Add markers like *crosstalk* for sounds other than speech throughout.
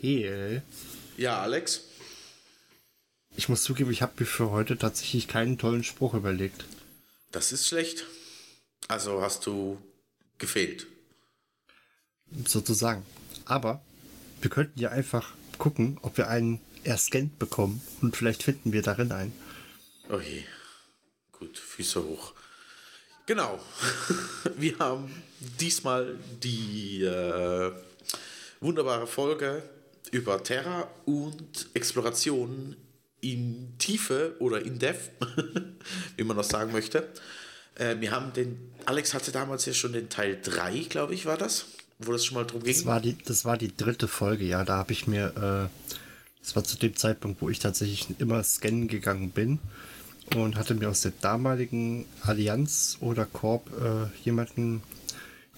Hey, Ja, Alex? ich muss zugeben, ich habe mir für heute tatsächlich keinen tollen Spruch überlegt. Das ist schlecht. Also hast du gefehlt. Sozusagen. Aber wir könnten ja einfach gucken, ob wir einen erscannt bekommen und vielleicht finden wir darin einen. Oh je. Gut, Füße hoch. Genau. *laughs* Wir haben diesmal die äh, wunderbare Folge über Terra und Exploration in Tiefe oder in Depth, *laughs* wie man das sagen möchte. Äh, wir haben den, Alex hatte damals ja schon den Teil 3, glaube ich, war das, wo das schon mal drum ging. Das war die, das war die dritte Folge, ja. Da habe ich mir, äh, das war zu dem Zeitpunkt, wo ich tatsächlich immer scannen gegangen bin und hatte mir aus der damaligen Allianz oder Corp äh, jemanden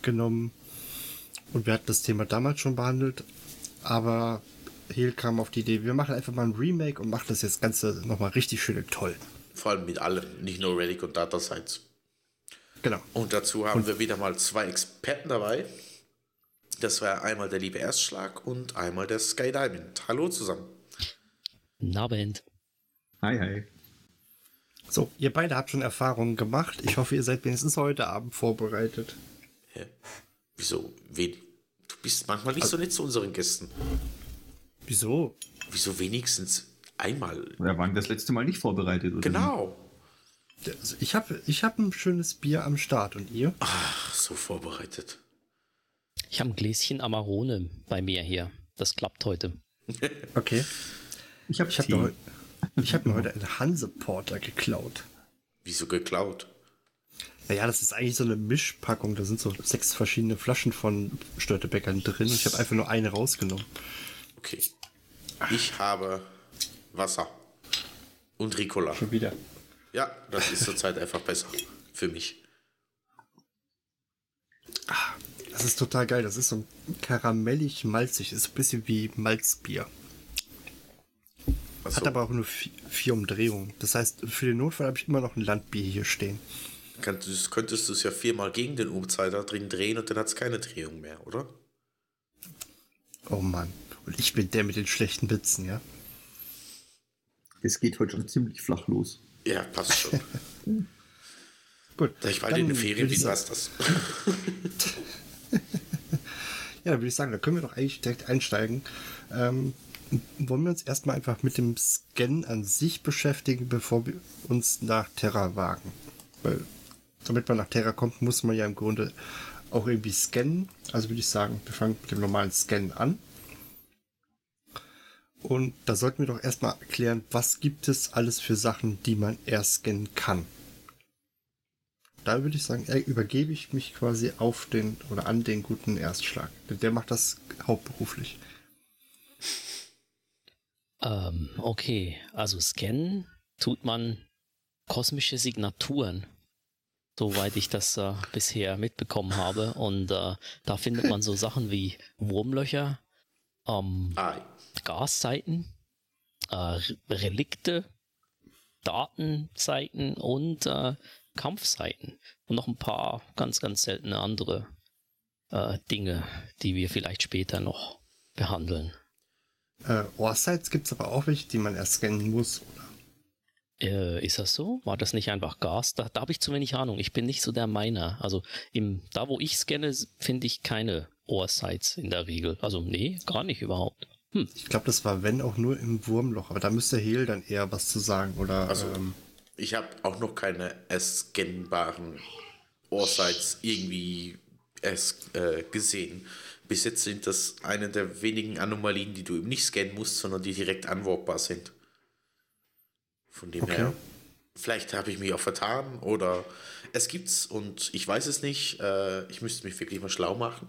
genommen. Und wir hatten das Thema damals schon behandelt, aber Hel kam auf die Idee, wir machen einfach mal ein Remake und machen das jetzt Ganze nochmal richtig schön und toll. Vor allem mit allem, nicht nur Relic und Data Sites. Genau. Und dazu haben wir wieder mal zwei Experten dabei. Das war einmal der liebe Erstschlag und einmal der Sky Diamond. Hallo zusammen. Abend. Hi, hi. So, ihr beide habt schon Erfahrungen gemacht. Ich hoffe, ihr seid wenigstens heute Abend vorbereitet. Hä? Wieso? Wen? Du bist manchmal nicht so nett zu unseren Gästen. Wieso? Wieso wenigstens einmal? Wir waren das letzte Mal nicht vorbereitet, oder? Genau. Also ich habe ich hab ein schönes Bier am Start und ihr? Ach, so vorbereitet. Ich habe ein Gläschen Amarone bei mir hier. Das klappt heute. *laughs* Okay. Ich habe Ich habe mir, ich hab mir heute einen Hanseporter geklaut. Wieso geklaut? Naja, das ist eigentlich so eine Mischpackung. Da sind so sechs verschiedene Flaschen von Störtebäckern drin. Und ich habe einfach nur eine rausgenommen. Okay. Ich habe Wasser. Und Ricola. Schon wieder. Ja, das ist zurzeit einfach besser. Für mich. Das ist total geil. Das ist so karamellig malzig. Das ist ein bisschen wie Malzbier. Achso, Hat aber auch nur vi- vier Umdrehungen. Das heißt, für den Notfall habe ich immer noch ein Landbier hier stehen. Könntest, könntest du es ja viermal gegen den Uhrzeiger drin drehen und dann hat es keine Drehung mehr, oder? Oh Mann. Und ich bin der mit den schlechten Witzen, ja? Es geht heute schon ziemlich flach los. Ja, passt schon. *laughs* Gut. Da ich bald in den Ferien sagen- passt das. *laughs* Ja, dann würde ich sagen, da können wir doch eigentlich direkt einsteigen. Ähm, wollen wir uns erstmal einfach mit dem Scan an sich beschäftigen, bevor wir uns nach Terra wagen? Weil, damit man nach Terra kommt, muss man ja im Grunde auch irgendwie scannen. Also würde ich sagen, wir fangen mit dem normalen Scan an. Und da sollten wir doch erstmal erklären, was gibt es alles für Sachen, die man erst scannen kann. Da würde ich sagen, äh, übergebe ich mich quasi auf den oder an den guten Erstschlag. Denn der macht das hauptberuflich. Ähm, okay, also scannen tut man kosmische Signaturen, soweit ich das äh, bisher mitbekommen habe. Und äh, da findet man so Sachen wie Wurmlöcher, ähm, Ei. Gasseiten, äh, Re- Relikte, Datenseiten und äh, Kampfseiten. Und noch ein paar ganz, ganz seltene andere äh, Dinge, die wir vielleicht später noch behandeln. Äh, Ohrsites gibt es aber auch welche, die man erst scannen muss. Äh, ist das so? War das nicht einfach Gas? Da, da habe ich zu wenig Ahnung. Ich bin nicht so der Miner. Also im, da, wo ich scanne, finde ich keine Ohrsites in der Regel. Also nee, gar nicht überhaupt. Hm. Ich glaube, das war wenn auch nur im Wurmloch. Aber da müsste Hehl dann eher was zu sagen. Oder Also, ähm, ich habe auch noch keine scannbaren Ohrsites irgendwie erst, äh, gesehen. Bis jetzt sind das eine der wenigen Anomalien, die du eben nicht scannen musst, sondern die direkt anwalkbar sind. Von dem Okay. her, vielleicht habe ich mich auch vertan oder es gibt's und ich weiß es nicht. Äh, ich müsste mich wirklich mal schlau machen.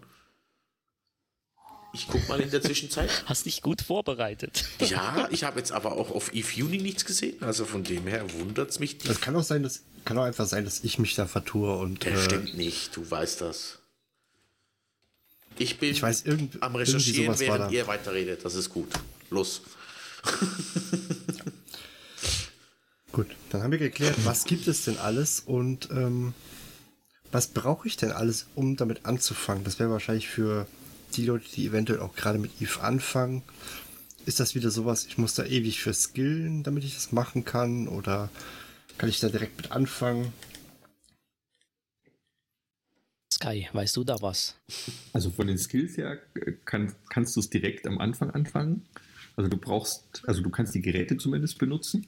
Ich guck mal in der *laughs* Zwischenzeit. Hast dich gut vorbereitet. Ja, ich habe jetzt aber auch auf Eve Uni nichts gesehen. Also von dem her wundert es mich. Es kann auch sein, dass kann auch einfach sein, dass ich mich da vertue und Das äh, stimmt nicht, du weißt das. Ich bin Ich weiß, irgend- am Recherchieren, während ihr weiterredet. Das ist gut. Los. *laughs* Gut, dann haben wir geklärt, was gibt es denn alles und ähm, was brauche ich denn alles, um damit anzufangen? Das wäre wahrscheinlich für die Leute, die eventuell auch gerade mit Eve anfangen. Ist das wieder sowas, ich muss da ewig für skillen, damit ich das machen kann? Oder kann ich da direkt mit anfangen? Sky, weißt du da was? Also von den Skills her äh, kann, kannst du es direkt am Anfang anfangen. Also du brauchst, also du kannst die Geräte zumindest benutzen.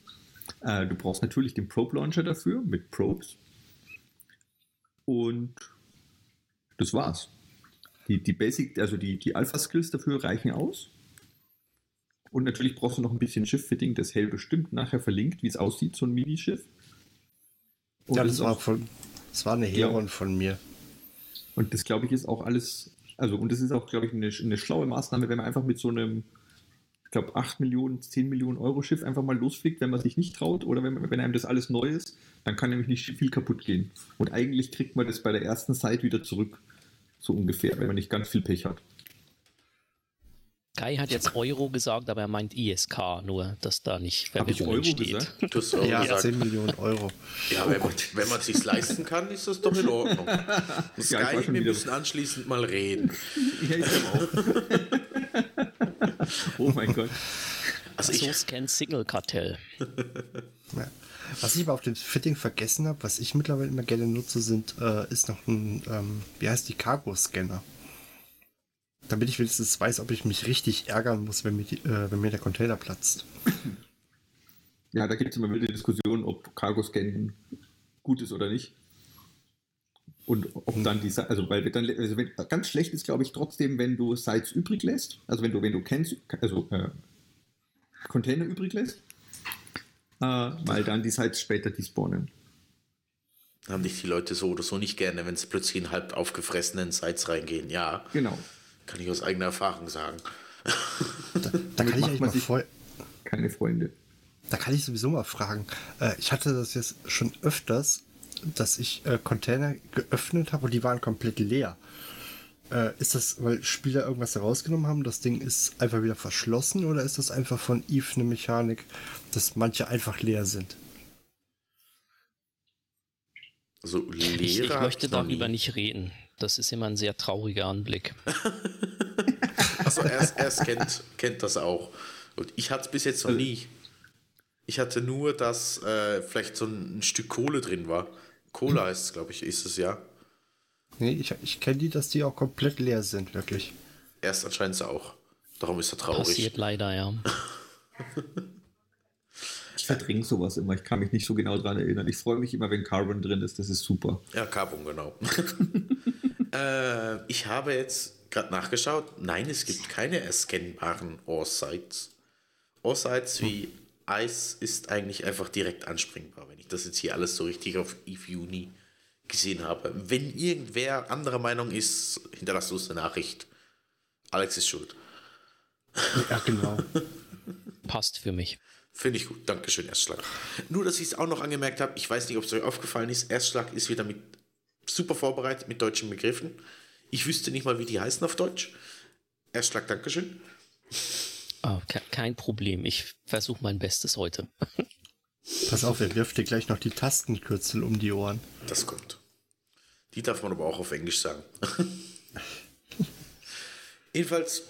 Äh, du brauchst natürlich den Probe Launcher dafür mit Probes. Und das war's. Die, die Basic, also die, die Alpha-Skills dafür reichen aus. Und natürlich brauchst du noch ein bisschen Schiff-Fitting, das Hell bestimmt nachher verlinkt, wie es aussieht, so ein Minischiff. Ja, das das war, auch- von, das war eine Ja. Heron von mir. Und das, glaube ich, ist auch alles, also, und das ist auch, glaube ich, eine, eine schlaue Maßnahme, wenn man einfach mit so einem, glaube, 8 Millionen, 10 Millionen Euro Schiff einfach mal losfliegt, wenn man sich nicht traut oder wenn, wenn einem das alles neu ist, dann kann nämlich nicht viel kaputt gehen. Und eigentlich kriegt man das bei der ersten Site wieder zurück, so ungefähr, wenn man nicht ganz viel Pech hat. Sky hat jetzt Euro gesagt, aber er meint ISK, nur dass da nicht ich Verwirrung Euro entsteht. gesagt? Du hast auch Ja, gesagt, 10 Millionen Euro. ja wenn, man, wenn man sich leisten kann, ist das doch in Ordnung. *laughs* Sky, schon wir müssen anschließend mal reden. Ja, ich glaube auch. *laughs* *laughs* oh mein Gott. Also So ich, scannt Signal Kartell. Ja. Was ich aber auf dem Fitting vergessen habe, was ich mittlerweile immer gerne nutze, sind, äh, ist noch ein, ähm, wie heißt die, Cargo-Scanner. Damit ich wenigstens weiß, ob ich mich richtig ärgern muss, wenn mir, die, äh, wenn mir der Container platzt. Ja, da gibt es immer wilde Diskussionen, ob Cargo-Scan gut ist oder nicht. Und ob dann die, Sa- also weil dann, also wenn, ganz schlecht ist, glaube ich, trotzdem, wenn du Sites übrig lässt, also wenn du, wenn du kennst, also äh, Container übrig lässt, äh, weil dann die Sites später despawnen. haben dich die Leute so oder so nicht gerne, wenn sie plötzlich in halb aufgefressenen Sites reingehen. Ja, Genau. kann ich aus eigener Erfahrung sagen. Da, da Damit kann ich macht eigentlich man mal sich- voll, Keine Freunde. da kann ich sowieso mal fragen. Äh, ich hatte das jetzt schon öfters, dass ich äh, Container geöffnet habe und die waren komplett leer. Äh, ist das, weil Spieler irgendwas herausgenommen haben, das Ding ist einfach wieder verschlossen oder ist das einfach von Eve eine Mechanik, dass manche einfach leer sind? Also Ich, ich möchte darüber nicht reden. Das ist immer ein sehr trauriger Anblick. *laughs* Also er, er kennt, kennt das auch. Und ich hatte es bis jetzt noch Also- nie. Ich hatte nur, dass äh, vielleicht so ein, ein Stück Kohle drin war. Cola heißt es, glaube ich, ist es ja. Nee, ich, ich kenne die, dass die auch komplett leer sind, wirklich. Erst anscheinend auch. Darum ist er traurig. Passiert leider, ja. Ich verdränge sowas immer. Ich kann mich nicht so genau dran erinnern. Ich freue mich immer, wenn Carbon drin ist. Das ist super. Ja, Carbon, genau. *laughs* äh, ich habe jetzt gerade nachgeschaut. Nein, es gibt keine erscannbaren Ore-Sites. Ore-Sites wie Eis ist eigentlich einfach direkt anspringbar, wenn ich das jetzt hier alles so richtig auf Eve Uni gesehen habe. Wenn irgendwer anderer Meinung ist, hinterlasst uns eine Nachricht. Alex ist schuld. Ja, genau. *laughs* Passt für mich. Finde ich gut. Dankeschön, Erstschlag. Nur, dass ich es auch noch angemerkt habe, ich weiß nicht, ob es euch aufgefallen ist, Erstschlag ist wieder mit super vorbereitet mit deutschen Begriffen. Ich wüsste nicht mal, wie die heißen auf Deutsch. Erstschlag, Dankeschön. Ah, ke- kein Problem. Ich versuche mein Bestes heute. *laughs* Pass auf, er wirft dir gleich noch die Tastenkürzel um die Ohren. Das kommt. Die darf man aber auch auf Englisch sagen. *laughs* Jedenfalls,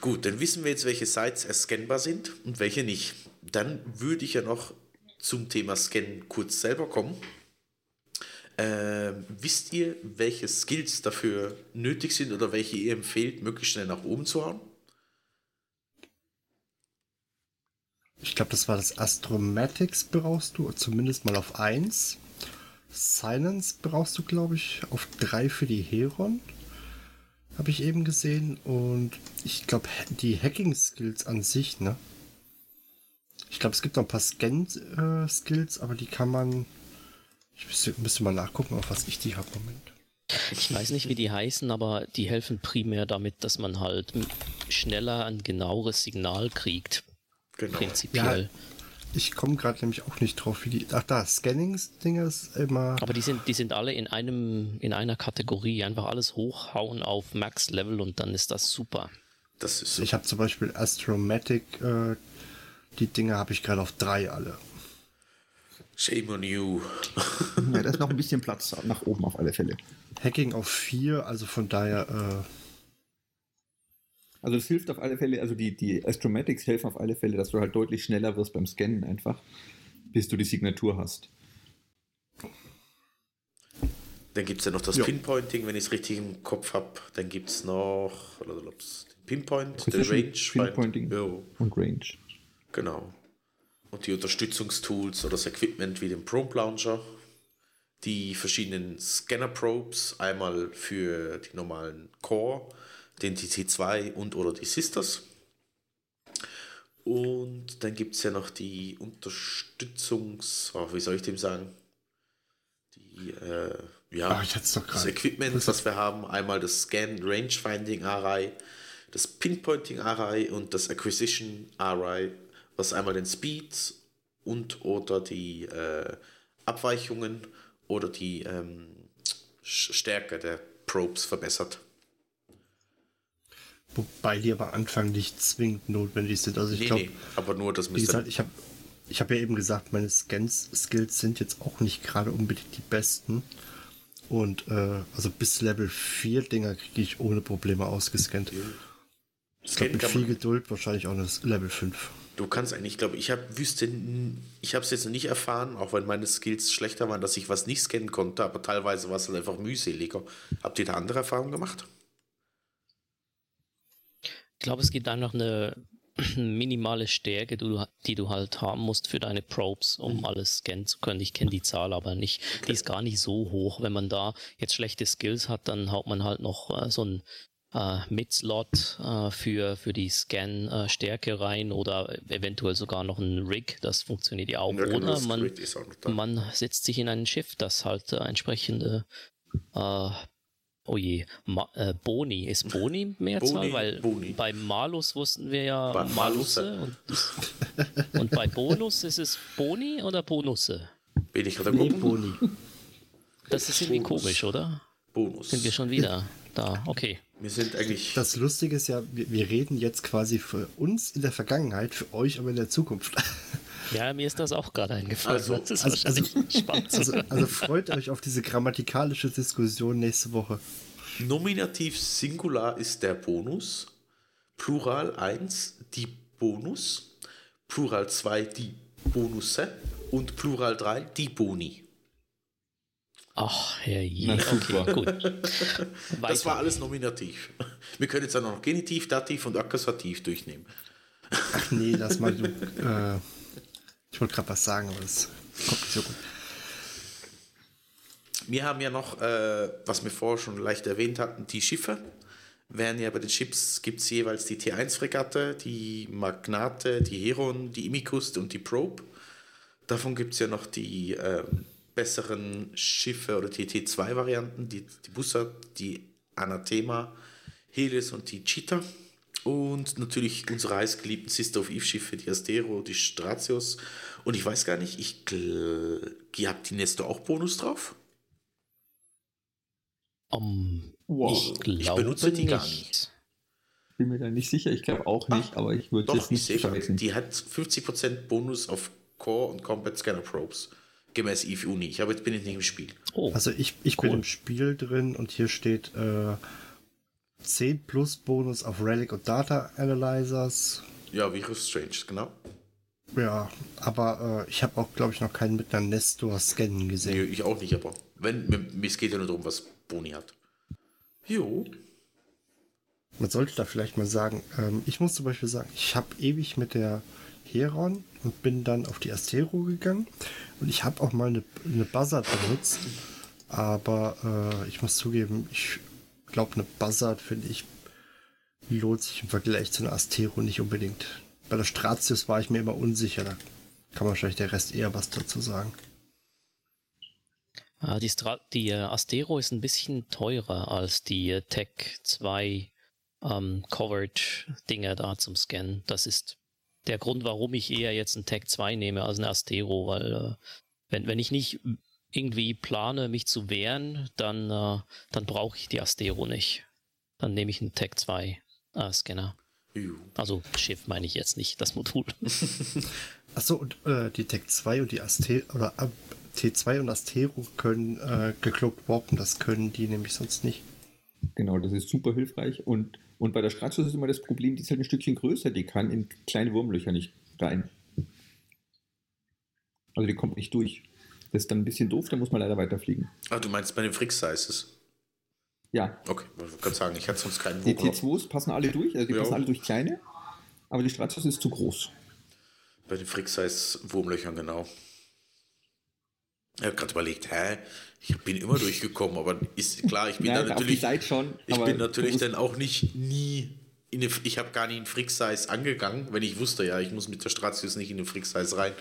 gut, dann wissen wir jetzt, welche Sites erscannbar sind und welche nicht. Dann würde ich ja noch zum Thema Scannen kurz selber kommen. Ähm, wisst ihr, welche Skills dafür nötig sind oder welche ihr empfehlt, möglichst schnell nach oben zu hauen? Ich glaube, das war das Astromatics brauchst du, zumindest mal auf 1. Silence brauchst du, glaube ich, auf 3 für die Heron. Habe ich eben gesehen. Und ich glaube, die Hacking-Skills an sich, ne? Ich glaube, es gibt noch ein paar Scan-Skills, aber die kann man. Ich müsste, müsste mal nachgucken, auf was ich die habe. Moment. Ich weiß nicht, wie die heißen, aber die helfen primär damit, dass man halt schneller ein genaueres Signal kriegt. Genau. Prinzipiell. Ja, ich komme gerade nämlich auch nicht drauf, wie die. Ach da, Scanning-Dinger ist immer. Aber die sind, die sind alle in einem, in einer Kategorie. Einfach alles hochhauen auf Max-Level und dann ist das super. Das ist Ich habe zum Beispiel Astromatic, äh, die Dinger habe ich gerade auf drei alle. Shame on you. Ja, da ist noch ein bisschen Platz nach oben auf alle Fälle. Hacking auf vier, also von daher, äh, Also es hilft auf alle Fälle, also die, die Astromatics helfen auf alle Fälle, dass du halt deutlich schneller wirst beim Scannen einfach, bis du die Signatur hast. Dann gibt es ja noch das Ja. Pinpointing, wenn ich es richtig im Kopf habe. Dann gibt es noch den Pinpoint, den Range. Pinpointing. Ja, Und Range. genau. Und die Unterstützungstools oder das Equipment wie den Probe Launcher. Die verschiedenen Scanner-Probes, einmal für die normalen Core, den TT2 und oder die Sisters. Und dann gibt es ja noch die Unterstützungs... Oh, wie soll ich dem sagen? Die, äh, ja, das. Equipment, was wir haben, einmal das Scan Range Finding Array, das Pinpointing Array und das Acquisition Array, was einmal den Speed und oder die äh, Abweichungen oder die ähm, Stärke der Probes verbessert. Wobei die aber am Anfang nicht zwingend notwendig sind. Also ich Nee, glaube, nee, aber nur das wie gesagt, ich habe ich hab ja eben gesagt, meine Scans-Skills sind jetzt auch nicht gerade unbedingt die besten. Und äh, also bis Level 4 Dinger kriege ich ohne Probleme ausgescannt. Ich glaube, mit viel Geduld wahrscheinlich auch das Level 5. Du kannst eigentlich, ich glaube, ich habe wüsste, n- ich habe es jetzt noch nicht erfahren, auch wenn meine Skills schlechter waren, dass ich was nicht scannen konnte, aber teilweise war es halt einfach mühseliger. Habt ihr da andere Erfahrungen gemacht? Ich glaube, es gibt einfach eine *clears throat* minimale Stärke, die du, halt haben musst für deine Probes, um alles scannen zu können. Ich kenne die Zahl aber nicht. Die ist gar nicht so hoch. Wenn man da jetzt schlechte Skills hat, dann haut man halt noch äh, so ein äh, Mid-Slot äh, für, für die Scan-Stärke rein oder eventuell sogar noch ein Rig. Das funktioniert ja auch. Ja, genau, oder man, man setzt sich in ein Schiff, das halt äh, entsprechende äh, Oh je, Ma äh, Boni. Ist Boni Mehrzahl? Boni, Weil Boni. bei Malus wussten wir ja Bei Malusse. Und, *laughs* und bei Bonus ist es Boni oder Bonusse? Bin ich gerade Nee? Boni. Das ist irgendwie Bonus. komisch, oder? Bonus. Sind wir schon wieder da? Okay. Wir sind eigentlich. Das Lustige ist ja, wir, wir reden jetzt quasi für uns in der Vergangenheit, für euch aber in der Zukunft. Ja, mir ist das auch gerade eingefallen. Also- das ist also- spannend. Also, also freut euch auf diese grammatikalische Diskussion nächste Woche. Nominativ Singular ist der Bonus. Plural 1 die Bonus. Plural 2 die Bonusse. Und Plural 3 die Boni. Ach, herrje. Na, super. Okay, gut. *laughs* Das Weiter. war alles nominativ. Wir können jetzt dann noch Genitiv, Dativ und Akkusativ durchnehmen. Ach nee, lass mal. Du, äh, ich wollte gerade was sagen, aber das kommt nicht so gut. Wir haben ja noch, äh, was wir vorher schon leicht erwähnt hatten, die Schiffe. Während ja bei den Chips gibt es jeweils die T1-Fregatte, die Magnate, die Heron, die Imikust und die Probe. Davon gibt es ja noch die ähm, besseren Schiffe oder die T2-Varianten, die, die Bussard, die Anathema, Helios und die Cheetah. Und natürlich unsere heißgeliebten Sister of Eve-Schiffe, die Astero, die Stratios. Und ich weiß gar nicht, ich habt die Nestor auch Bonus drauf? Um, Wow. ich glaube benutze die nicht. gar nicht. Bin mir da nicht sicher, ich glaube auch nicht, aber ich würde Doch, jetzt ich nicht vergessen. Die hat 50% Bonus auf Core und Combat Scanner Probes. Gemäß Eve Uni. Ich habe jetzt bin ich nicht im Spiel. Oh, Also ich, ich bin Cool. im Spiel drin und hier steht äh, 10 plus Bonus auf Relic und Data Analyzers. Ja, Virus Strange, genau. Ja, aber äh, ich habe auch, glaube ich, noch keinen mit einer Nestor scannen Nee, gesehen. ich auch nicht, aber wenn, mir, geht ja nur darum, was Boni hat. Jo. Man sollte da vielleicht mal sagen, ähm, ich muss zum Beispiel sagen, ich habe ewig mit der Heron und bin dann auf die Astero gegangen und ich habe auch mal eine, eine Buzzard benutzt, aber äh, ich muss zugeben, ich glaube, eine Buzzard finde ich lohnt sich im Vergleich zu einer Astero nicht unbedingt. Bei der Stratius war ich mir immer unsicher, da kann wahrscheinlich der Rest eher was dazu sagen. Ah, die, Stra die äh, Astero ist ein bisschen teurer als die äh, Tech 2 ähm, Coverage-Dinge da zum Scannen. Das ist der Grund, warum ich eher jetzt einen Tag 2 nehme als eine Astero, weil äh, wenn, wenn ich nicht irgendwie plane, mich zu wehren, dann, äh, dann brauche ich die Astero nicht. Dann nehme ich einen Tag 2 äh, Scanner. Also Schiff meine ich jetzt nicht, das Modul. *laughs* Achso, und äh, die Tech 2 und die Astero oder äh, T2 und Astero können äh, gecloakt warpen, das können die nämlich sonst nicht. Genau, das ist super hilfreich. Und, und bei der Stratos ist immer das Problem, die ist halt ein Stückchen größer, die kann in kleine Wurmlöcher nicht rein. Also die kommt nicht durch. Das ist dann ein bisschen doof, da muss man leider weiterfliegen. Ah, du meinst bei den Frix-Sizes? Ja. Okay, ich kann sagen, ich hatte sonst keinen Die T2s passen alle durch, also die Ja. passen alle durch kleine, aber die Stratos ist zu groß. Bei den Frix-Size-Wurmlöchern, genau. Ich habe gerade überlegt, hä? Ich bin immer *laughs* durchgekommen, aber ist klar, ich bin Ja, da natürlich. Schon, ich bin natürlich dann auch nicht nie in eine, ich habe gar nie in Frix-Size angegangen, wenn ich wusste, ja, ich muss mit der Stratius nicht in den Frix-Size rein.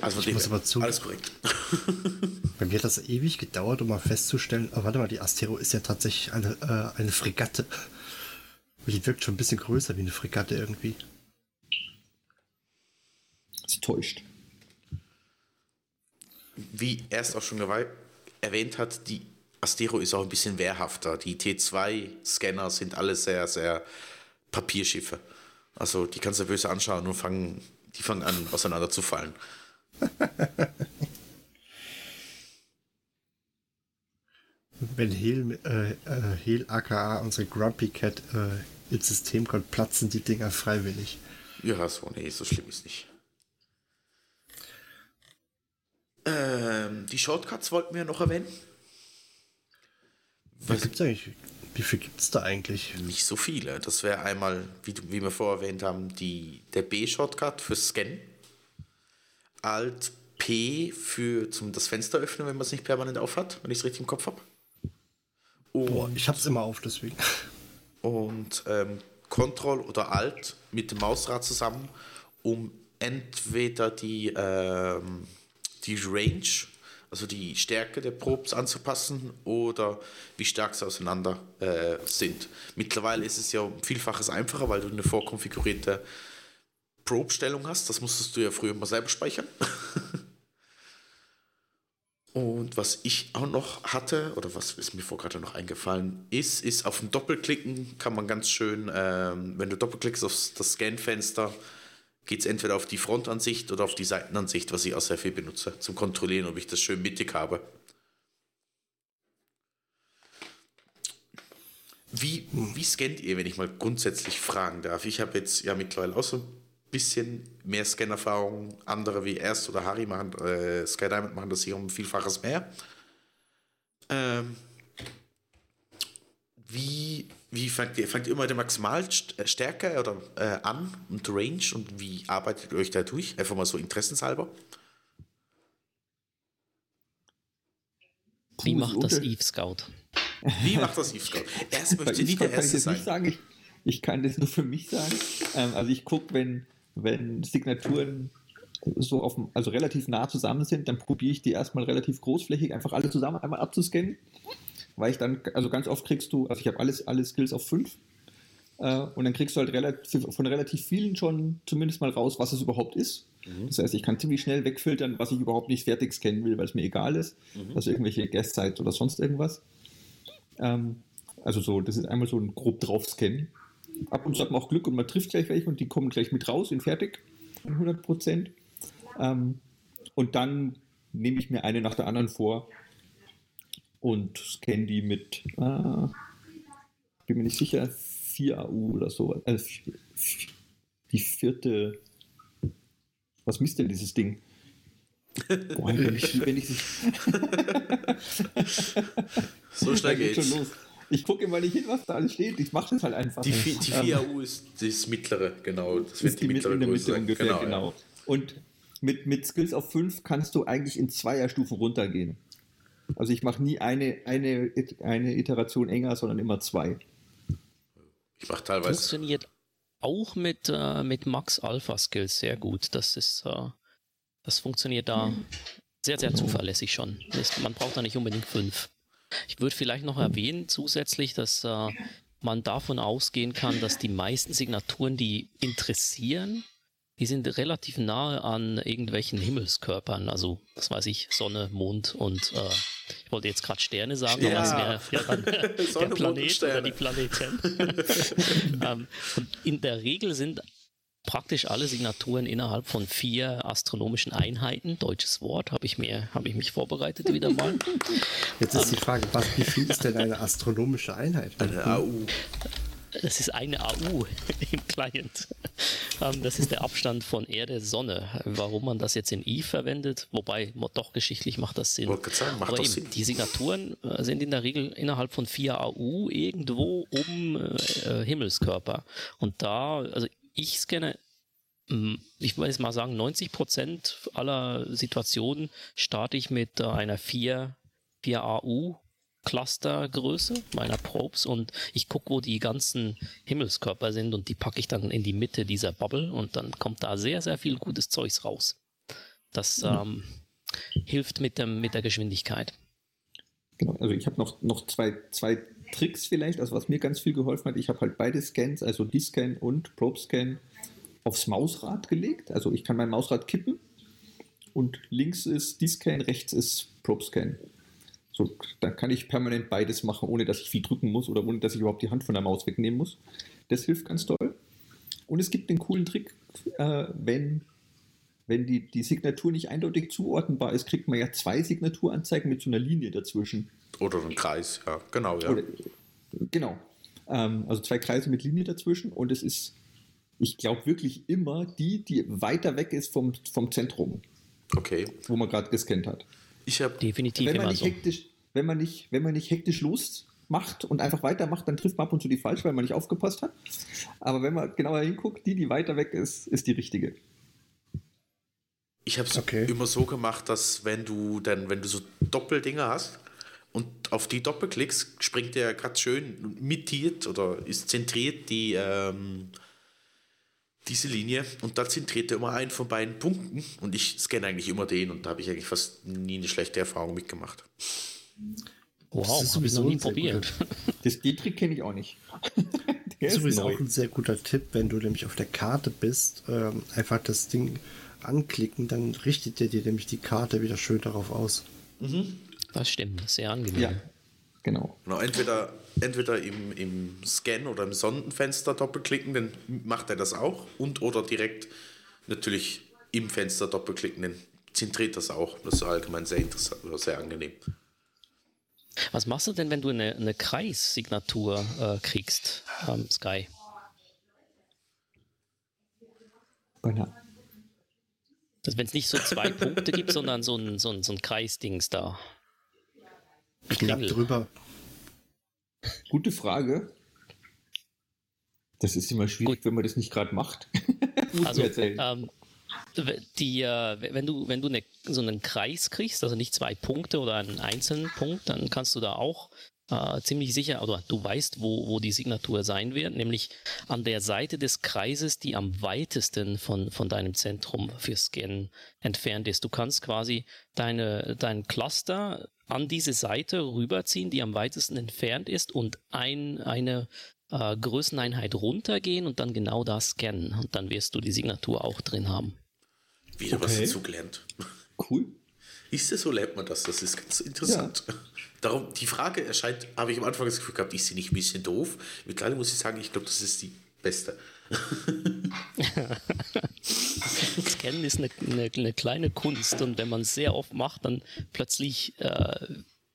Also Ich muss aber zu- alles korrekt. *laughs* Bei mir hat das ewig gedauert, um mal festzustellen, oh, warte mal, die Astero ist ja tatsächlich eine, äh, eine Fregatte. Die wirkt schon ein bisschen größer wie eine Fregatte irgendwie. Sie täuscht. Wie erst auch schon erwähnt hat, die Astero ist auch ein bisschen wehrhafter. Die T2-Scanner sind alle sehr, sehr Papierschiffe. Also die kannst du böse anschauen und fangen, die fangen an, auseinander zu fallen. *laughs* Wenn Hel, äh, äh, Hel aka unsere Grumpy Cat äh, ins System kommt, platzen die Dinger freiwillig. Ja, so, nee, so schlimm ist nicht. Ähm, die Shortcuts wollten wir noch erwähnen. Was gibt's eigentlich? Wie viel gibt's da eigentlich? Nicht so viele. Das wäre einmal, wie, wie wir vorher erwähnt haben, die, der B-Shortcut für Scan. Alt P für zum das Fenster öffnen, wenn man es nicht permanent aufhat, wenn ich es richtig im Kopf habe. Boah, ich hab's immer auf, deswegen. *laughs* Und ähm, Control oder Alt mit dem Mausrad zusammen, um entweder die, ähm, die Range, also die Stärke der Probes anzupassen oder wie stark sie auseinander äh, sind. Mittlerweile ist es ja Vielfaches einfacher, weil du eine vorkonfigurierte Probe-Stellung hast. Das musstest du ja früher mal selber speichern. *laughs* Und was ich auch noch hatte, oder was ist mir vor gerade noch eingefallen ist, ist auf dem Doppelklicken kann man ganz schön, ähm, wenn du doppelklickst auf das Scan-Fenster, geht es entweder auf die Frontansicht oder auf die Seitenansicht, was ich auch sehr viel benutze, zum Kontrollieren, ob ich das schön mittig habe. Wie, wie scannt ihr, wenn ich mal grundsätzlich fragen darf? Ich habe jetzt ja mittlerweile auch so ein bisschen mehr Scannerfahrung. Andere wie Erst oder Harry machen, äh, Sky Diamond machen das hier um Vielfaches mehr. Ähm, wie wie fangt ihr, fangt ihr immer mit der Maximalstärke oder, äh, an und Range und wie arbeitet ihr euch da durch? Einfach mal so interessenshalber. Wie macht das Eve Scout? Wie macht das Eve Scout? *laughs* Erst möchte nie der kann ich Erste das nicht sein. sagen. Ich, ich kann das nur für mich sagen. Ähm, also ich gucke, wenn, wenn Signaturen so auf, also relativ nah zusammen sind, dann probiere ich die erstmal relativ großflächig einfach alle zusammen einmal abzuscannen. Weil ich dann, also ganz oft kriegst du, also ich habe alles, alle Skills auf 5. Äh, und dann kriegst du halt relativ, von relativ vielen schon zumindest mal raus, was es überhaupt ist. Das heißt, ich kann ziemlich schnell wegfiltern, was ich überhaupt nicht fertig scannen will, weil es mir egal ist. Also irgendwelche Guest-Sites oder sonst irgendwas. Ähm, also so, das ist einmal so ein grob drauf scannen. Ab und zu hat man auch Glück und man trifft gleich welche und die kommen gleich mit raus in fertig. 100 Prozent. Ähm, und dann nehme ich mir eine nach der anderen vor und scanne die mit, äh, bin mir nicht sicher, 4 AU oder so. Also die vierte. Was misst denn dieses Ding? *laughs* Boah, wenn ich, wenn ich, *laughs* So schnell *laughs* geht's geht's. schon los. Ich gucke immer nicht hin, was da alles steht. Ich mache das halt einfach. Die, Vi- die Ähm, 4AU ist das mittlere, genau. Das ist die mit in der Mitte Größe. ungefähr, Genau, genau. ja. Und mit, mit Skills auf 5 kannst du eigentlich in Zweierstufen runtergehen. Also ich mache nie eine, eine, eine Iteration enger, sondern immer zwei. Ich mache teilweise. Funktioniert auch mit, äh, mit Max Alpha Skills sehr gut. Das ist, äh, das funktioniert da sehr, sehr zuverlässig schon. Ist, man braucht da nicht unbedingt fünf. Ich würde vielleicht noch erwähnen zusätzlich, dass äh, man davon ausgehen kann, dass die meisten Signaturen, die interessieren, die sind relativ nahe an irgendwelchen Himmelskörpern, also was weiß ich, Sonne, Mond und äh, ich wollte jetzt gerade Sterne sagen, Ja. aber es wäre ja *laughs* der Planet oder die Planeten. *laughs* ähm, und in der Regel sind praktisch alle Signaturen innerhalb von vier astronomischen Einheiten. Deutsches Wort, habe ich mir, habe ich mich vorbereitet wieder mal. Jetzt ist die Frage, was, wie viel ist denn eine astronomische Einheit? Eine AU. Das ist eine AU *laughs* im Client. Ähm, das ist der Abstand von Erde, Sonne. Warum man das jetzt in I verwendet, wobei doch geschichtlich macht das Sinn. Sagen, macht Aber eben, Sinn. die Signaturen äh, sind in der Regel innerhalb von vier AU irgendwo um äh, äh, Himmelskörper. Und da, also ich scanne, mh, ich würde jetzt mal sagen, 90 Prozent aller Situationen starte ich mit äh, einer 4, 4 AU Clustergröße meiner Probes und ich gucke, wo die ganzen Himmelskörper sind und die packe ich dann in die Mitte dieser Bubble und dann kommt da sehr, sehr viel gutes Zeugs raus. Das ähm, hilft mit, dem, mit der Geschwindigkeit. Genau, also ich habe noch, noch zwei, zwei Tricks vielleicht, also was mir ganz viel geholfen hat. Ich habe halt beide Scans, also D-Scan und Probe-Scan, aufs Mausrad gelegt. Also ich kann mein Mausrad kippen und links ist D-Scan, rechts ist Probe-Scan. So, dann kann ich permanent beides machen, ohne dass ich viel drücken muss oder ohne dass ich überhaupt die Hand von der Maus wegnehmen muss. Das hilft ganz toll. Und es gibt einen coolen Trick, äh, wenn, wenn die, die Signatur nicht eindeutig zuordnenbar ist, kriegt man ja zwei Signaturanzeigen mit so einer Linie dazwischen. Oder ein Kreis, ja, genau, ja. Oder, genau. Ähm, also zwei Kreise mit Linie dazwischen und es ist, ich glaube wirklich immer die, die weiter weg ist vom, vom Zentrum, Okay. wo man gerade gescannt hat. Ich habe Definitiv Wenn man, immer nicht so. hektisch, wenn, man nicht, wenn man nicht hektisch losmacht und einfach weitermacht, dann trifft man ab und zu die falsch, weil man nicht aufgepasst hat. Aber wenn man genauer hinguckt, die, die weiter weg ist, ist die richtige. Ich habe es Okay. immer so gemacht, dass wenn du dann, wenn du so Doppeldinger hast und auf die doppelklickst, springt der gerade schön mittiert oder ist zentriert die ähm, diese Linie und da zentriert er immer einen von beiden Punkten und ich scanne eigentlich immer den und da habe ich eigentlich fast nie eine schlechte Erfahrung mitgemacht. Wow, Das ist ich noch sowieso nie probiert. Das, den Trick kenne ich auch nicht. *laughs* Der Das ist übrigens neu. auch ein sehr guter Tipp, wenn du nämlich auf der Karte bist, ähm, einfach das Ding anklicken, dann richtet er dir nämlich die Karte wieder schön darauf aus. Das stimmt, sehr angenehm. Ja, genau. Genau, entweder, entweder im, im Scan oder im Sondenfenster doppelklicken, dann macht er das auch und oder direkt natürlich im Fenster doppelklicken, dann zentriert das auch. Das ist allgemein sehr interessant oder sehr angenehm. Was machst du denn, wenn du eine, eine Kreissignatur äh, kriegst, ähm, Sky? Genau. Also wenn es nicht so zwei Punkte gibt, sondern so ein, so ein, so ein Kreisdings da. Knapp Klingel. drüber. Gute Frage. Das ist immer schwierig, wenn man das nicht gerade macht. *laughs* Also, ähm, die, äh, wenn du, wenn du eine, so einen Kreis kriegst, also nicht zwei Punkte oder einen einzelnen Punkt, dann kannst du da auch äh, ziemlich sicher, oder du weißt, wo, wo die Signatur sein wird, nämlich an der Seite des Kreises, die am weitesten von, von deinem Zentrum für Scan entfernt ist. Du kannst quasi deine, dein Cluster an diese Seite rüberziehen, die am weitesten entfernt ist und ein, eine äh, Größeneinheit runtergehen und dann genau da scannen. Und dann wirst du die Signatur auch drin haben. Wieder was Okay. dazugelernt. Cool. Ist es so, lernt man das? Das ist ganz interessant. *laughs* Darum, die Frage erscheint, habe ich am Anfang das Gefühl gehabt, ist sie nicht ein bisschen doof? Mittlerweile muss ich sagen, ich glaube, das ist die beste. Scannen ist eine, eine, eine kleine Kunst und wenn man es sehr oft macht, dann plötzlich äh,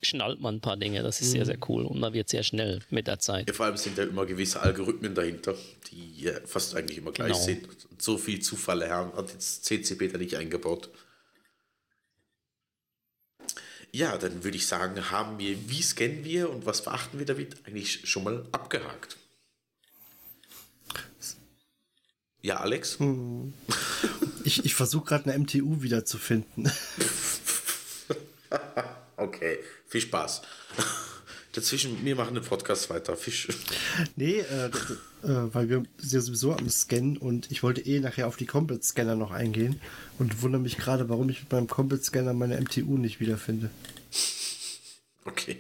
schnallt man ein paar Dinge. Das ist sehr, sehr cool und man wird sehr schnell mit der Zeit. Ja, vor allem sind ja immer gewisse Algorithmen dahinter, die äh, fast eigentlich immer gleich Genau. sind. So viel Zufall haben, hat jetzt CCP da nicht eingebaut. Ja, dann würde ich sagen, haben wir, wie scannen wir und was beachten wir damit, eigentlich schon mal abgehakt. Ja, Alex? Ich, ich versuche gerade eine MTU wiederzufinden. *laughs* Okay, viel Spaß. Dazwischen, wir machen den Podcast weiter. Fisch. nee, äh, äh, weil wir sind ja sowieso am Scannen und ich wollte eh nachher auf die Combat-Scanner noch eingehen und wundere mich gerade, warum ich mit meinem Combat-Scanner meine MTU nicht wiederfinde. Okay.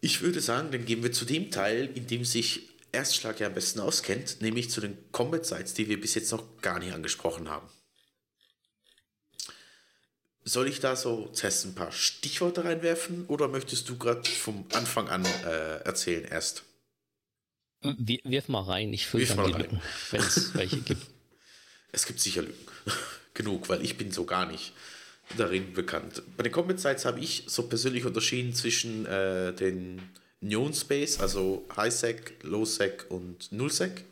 Ich würde sagen, dann gehen wir zu dem Teil, in dem sich Erstschlag ja am besten auskennt, nämlich zu den Combat Sites, die wir bis jetzt noch gar nicht angesprochen haben. Soll ich da so zuerst ein paar Stichworte reinwerfen oder möchtest du gerade vom Anfang an äh, erzählen erst? Wir, wirf mal rein, ich fülle dann die Lücken, wenn es *laughs* welche gibt. Es gibt sicher Lücken. *laughs* Genug, weil ich bin so gar nicht darin bekannt. Bei den Combat Sites habe ich so persönlich unterschieden zwischen äh, den Neon Space, also High-Sec, Low-Sec und Null-Sec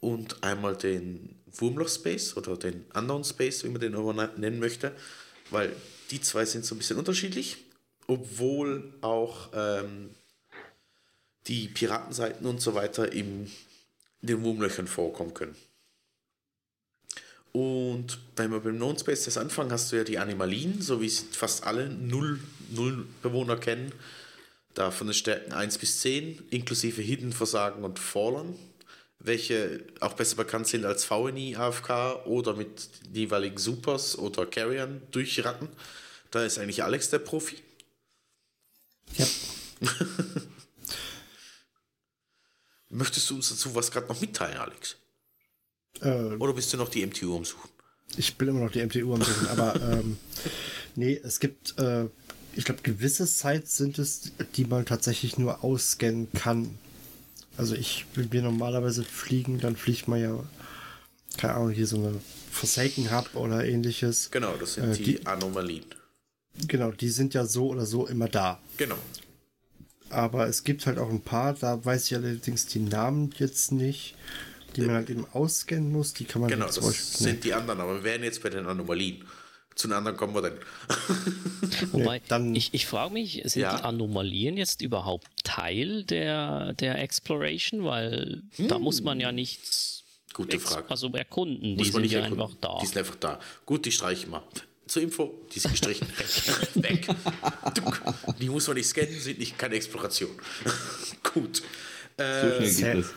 und einmal den Wurmloch Space oder den Unknown Space, wie man den aber nennen möchte, weil die zwei sind so ein bisschen unterschiedlich, obwohl auch ähm, die Piratenseiten und so weiter im, in den Wurmlöchern vorkommen können. Und wenn wir beim Known Space das anfangen, hast du ja die Animalien, so wie es fast alle Null, Null Bewohner kennen. Da von den Stärken 1 bis 10, inklusive Hidden Versagen und Fallen, welche auch besser bekannt sind als VNI AFK oder mit jeweiligen Supers oder Carriern durchratten. Da ist eigentlich Alex der Profi. Ja. *laughs* Möchtest du uns dazu was gerade noch mitteilen, Alex? Äh, Oder bist du noch die MTU umsuchen? Ich bin immer noch die MTU umsuchen, aber ähm, nee, es gibt, äh, ich glaube, gewisse Sites sind es, die man tatsächlich nur ausscannen kann. Also ich, wenn wir normalerweise fliegen, dann fliegt man ja, keine Ahnung, hier so eine Forsaken Hub oder ähnliches. Genau, das sind äh, die, die Anomalien. Genau, die sind ja so oder so immer da. Genau. Aber es gibt halt auch ein paar, da weiß ich allerdings die Namen jetzt nicht die man halt eben ausscannen muss. Die kann man Genau, das sind die anderen, aber wir wären jetzt bei den Anomalien. Zu den anderen kommen wir dann. *laughs* Wobei, dann, ich, ich frage mich, sind ja. die Anomalien jetzt überhaupt Teil der, der Exploration? Weil hm. da muss man ja nichts Gute Frage. also erkunden. Muss die sind ja erkunden. einfach da. Die sind einfach da. Gut, die streiche ich mal. Zur Info, die sind gestrichen. *laughs* Weg. *laughs* Weg. Die muss man nicht scannen, sind nicht keine Exploration. Gut. Äh, so schnell geht es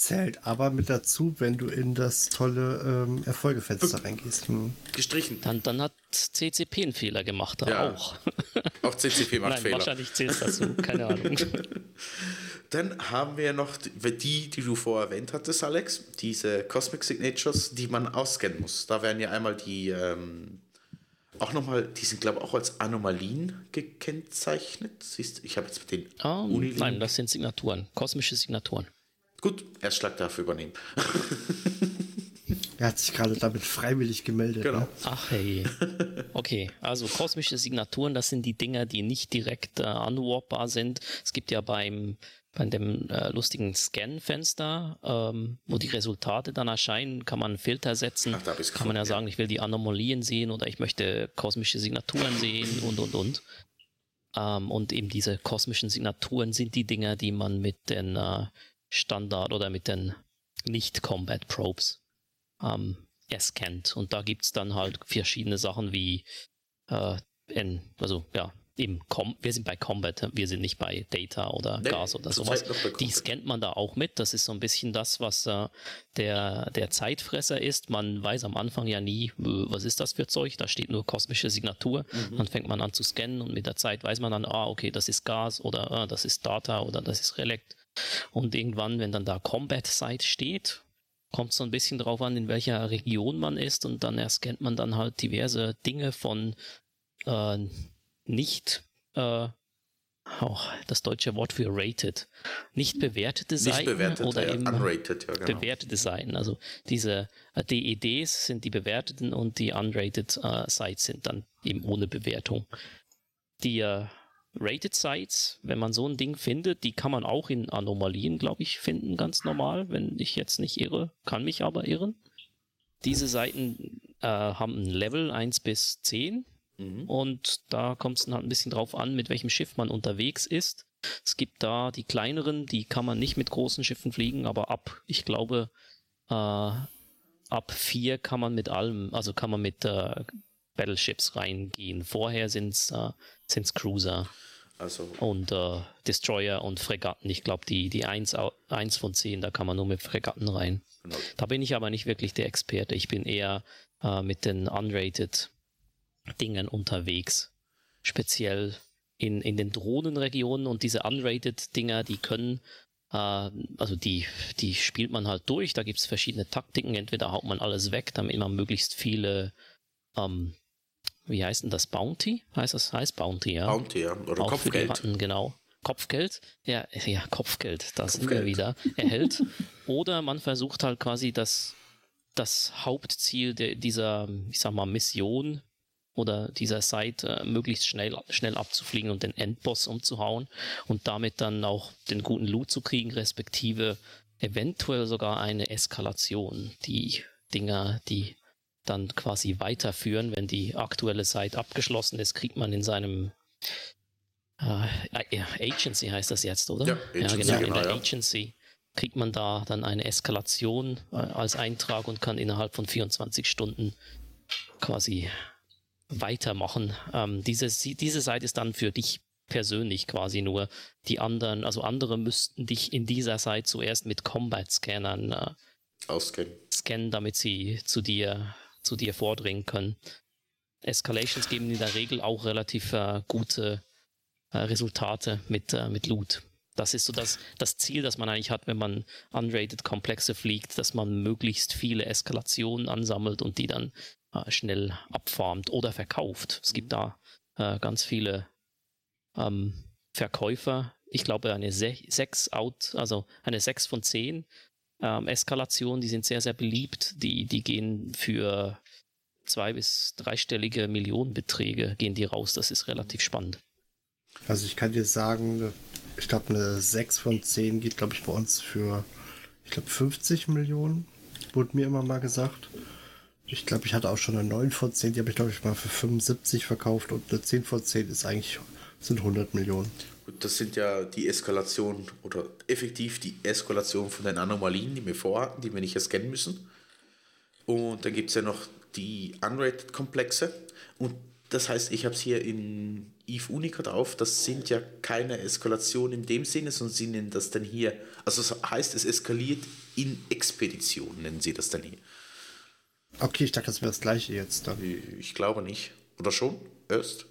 zählt aber mit dazu, wenn du in das tolle ähm, Erfolgefenster reingehst. Hm. Gestrichen. Dann, dann hat CCP einen Fehler gemacht, ja. auch. *laughs* Auch CCP macht Nein, Fehler. Wahrscheinlich zählt es dazu, keine Ahnung. *laughs* Dann haben wir noch die, die du vorher erwähnt hattest, Alex, diese Cosmic Signatures, die man ausscannen muss. Da werden ja einmal die ähm, auch nochmal, die sind glaube ich auch als Anomalien gekennzeichnet. Siehst ich habe jetzt mit den um, ah, Nein, das sind Signaturen, kosmische Signaturen. Gut, Erstschlag darf übernehmen. *laughs* er hat sich gerade damit freiwillig gemeldet. Genau. Ne? Ach hey. Okay, also kosmische Signaturen, das sind die Dinger, die nicht direkt äh, unwarpbar sind. Es gibt ja beim bei dem äh, lustigen Scan-Fenster, ähm, wo die Resultate dann erscheinen, kann man einen Filter setzen. Ach, kann man ja sagen, ich will die Anomalien sehen oder ich möchte kosmische Signaturen sehen und und und. Ähm, und eben diese kosmischen Signaturen sind die Dinger, die man mit den äh, Standard oder mit den Nicht-Combat Probes ähm, kennt. Und da gibt es dann halt verschiedene Sachen wie äh, in, also ja, eben, Com wir sind bei Combat, wir sind nicht bei Data oder nee, Gas oder sowas. Die scannt man da auch mit. Das ist so ein bisschen das, was äh, der, der Zeitfresser ist. Man weiß am Anfang ja nie, was ist das für Zeug. Da steht nur kosmische Signatur. Mhm. Dann fängt man an zu scannen und mit der Zeit weiß man dann, ah, okay, das ist Gas oder ah, das ist Data oder das ist Relect. Und irgendwann, wenn dann da Combat Site steht, kommt es so ein bisschen drauf an, in welcher Region man ist und dann erscannt man dann halt diverse Dinge von äh, nicht äh, oh, das deutsche Wort für rated. Nicht bewertete Seiten nicht bewertet, oder ja, eben unrated, ja, genau. bewertete Seiten. Also diese äh, DEDs sind die bewerteten und die unrated äh, Sites sind dann eben ohne Bewertung. Die äh, Rated Sites, wenn man so ein Ding findet, die kann man auch in Anomalien, glaube ich, finden, ganz normal, wenn ich jetzt nicht irre, kann mich aber irren. Diese Seiten äh, haben ein Level 1 bis 10 mhm. und da kommt es halt ein bisschen drauf an, mit welchem Schiff man unterwegs ist. Es gibt da die kleineren, die kann man nicht mit großen Schiffen fliegen, aber ab, ich glaube, äh, ab 4 kann man mit allem, also kann man mit äh, Battleships reingehen. Vorher sind es äh, Cruiser. Also. Und äh, Destroyer und Fregatten. Ich glaube, die, die 1, 1 von 10, da kann man nur mit Fregatten rein. Genau. Da bin ich aber nicht wirklich der Experte. Ich bin eher äh, mit den unrated Dingen unterwegs. Speziell in, in den Drohnenregionen und diese Unrated-Dinger, die können, äh, also die, die spielt man halt durch. Da gibt es verschiedene Taktiken. Entweder haut man alles weg, damit man möglichst viele, ähm, wie heißt denn das? Bounty? Heißt das? Heißt Bounty, ja. Bounty, ja. Oder Auch für die Kopfgeld. Ratten, genau. Kopfgeld, ja, ja, Kopfgeld, da sind wir Kopfgeld. wieder, erhält. Oder man versucht halt quasi das, das Hauptziel der, dieser, ich sag mal, Mission oder dieser Site äh, möglichst schnell, schnell abzufliegen und den Endboss umzuhauen und damit dann auch den guten Loot zu kriegen, respektive eventuell sogar eine Eskalation. Die Dinger, die dann quasi weiterführen, wenn die aktuelle Site abgeschlossen ist, kriegt man in seinem äh, ja, Agency heißt das jetzt, oder? Ja, Agency, genau. In genau, der ja. Agency kriegt man da dann eine Eskalation äh, als Eintrag und kann innerhalb von 24 Stunden quasi weitermachen. Ähm, diese, diese Seite ist dann für dich persönlich quasi nur. Die anderen, also andere müssten dich in dieser Seite zuerst mit Combat-Scannern äh, scannen, damit sie zu dir, zu dir vordringen können. Escalations geben in der Regel auch relativ äh, gute äh, Resultate mit, äh, mit Loot. Das ist so das, das Ziel, das man eigentlich hat, wenn man unrated Komplexe fliegt, dass man möglichst viele Eskalationen ansammelt und die dann äh, schnell abfarmt oder verkauft. Es gibt da äh, ganz viele ähm, Verkäufer. Ich glaube, eine 6 out, also eine 6 von 10 ähm, Eskalationen, die sind sehr, sehr beliebt. Die, die gehen für zwei- bis dreistellige Millionenbeträge gehen die raus. Das ist relativ spannend. Also ich kann dir sagen, ich glaube eine 6 von 10 geht, glaube ich, bei uns für, ich glaube, 50 Millionen, wurde mir immer mal gesagt. Ich glaube, ich hatte auch schon eine 9 von 10, die habe ich, glaube ich, mal für 75 verkauft und eine 10 von 10 ist eigentlich, sind 100 Millionen. Gut, das sind ja die Eskalationen oder effektiv die Eskalation von den Anomalien, die wir vorhatten, die wir nicht scannen müssen. Und dann gibt es ja noch die Unrated-Komplexe. Und das heißt, ich habe es hier in Eve Unica drauf. Das sind ja keine Eskalationen in dem Sinne, sondern sie nennen das dann hier. Also das heißt, es eskaliert in Expeditionen, nennen sie das dann hier. Okay, ich dachte, das wäre das gleiche jetzt dann. Ich glaube nicht. Oder schon? Erst?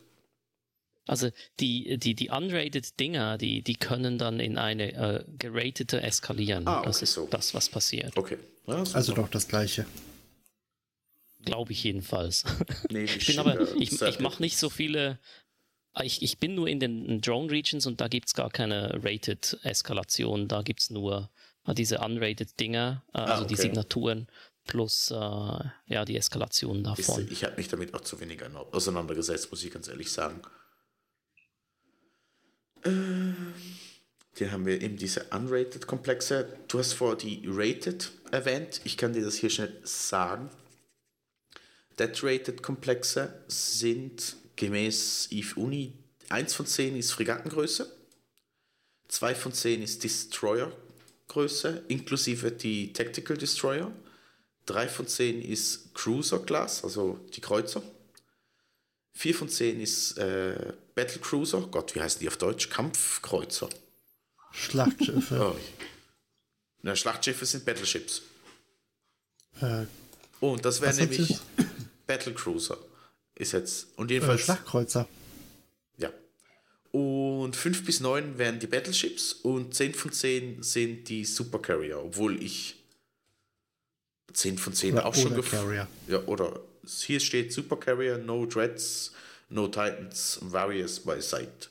Also die, die, die unrated Dinger, die, die können dann in eine äh, geratete eskalieren. Ah, das okay, ist so. das, was passiert. Okay. Ja. Also doch das gleiche. Glaube ich jedenfalls. Nee, *laughs* ich bin aber, ich, ich mache nicht so viele. Ich, ich bin nur in den Drone Regions und da gibt es gar keine Rated-Eskalation. Da gibt es nur äh, diese unrated Dinger, äh, also die okay. Signaturen plus äh, ja, die Eskalation davon. Ich habe mich damit auch zu wenig auseinandergesetzt, muss ich ganz ehrlich sagen. Hier haben wir eben diese Unrated-Komplexe. Du hast vor die Rated erwähnt. Ich kann dir das hier schnell sagen. Dead-Rated-Komplexe sind gemäß Eve Uni 1 von 10 ist Fregattengröße, 2 von 10 ist Destroyer-Größe, inklusive die Tactical Destroyer. 3 von 10 ist Cruiser Class, also die Kreuzer. 4 von 10 ist äh, Battle Cruiser, Gott, wie heißen die auf Deutsch? Kampfkreuzer. Schlachtschiffe. *laughs* Oh. Na, Schlachtschiffe sind Battleships. äh, Und das wäre nämlich sie? Battle Cruiser. Ist jetzt. Und äh, jedenfalls. Schlachtkreuzer. Ja. Und 5 bis 9 wären die Battleships und 10 von 10 sind die Supercarrier, obwohl ich 10 von 10 Oder- auch schon oder gef- Carrier. Ja, oder hier steht Supercarrier, no Dreads, no Titans, Various by Sight.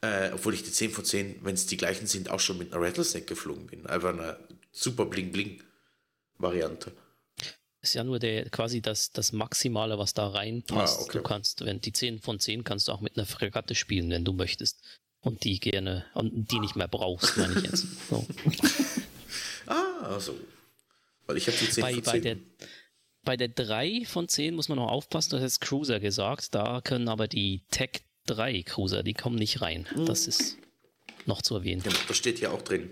Äh, obwohl ich die 10 von 10, wenn es die gleichen sind, auch schon mit einer Rattlesnake geflogen bin. Einfach eine super Bling-Bling-Variante. Ist ja nur der, quasi das, das Maximale, was da reinpasst. Ah, okay. Du kannst, wenn die 10 von 10 kannst du auch mit einer Fregatte spielen, wenn du möchtest. Und die gerne, und die nicht mehr brauchst, meine ich jetzt. *laughs* So. Ah, also. Weil ich habe die 10 bei, von bei, 10. der, bei der 3 von 10 muss man noch aufpassen, du hast Cruiser gesagt, da können aber die Tech 3 Cruiser, die kommen nicht rein. Das ist noch zu erwähnen. Genau, das steht hier auch drin.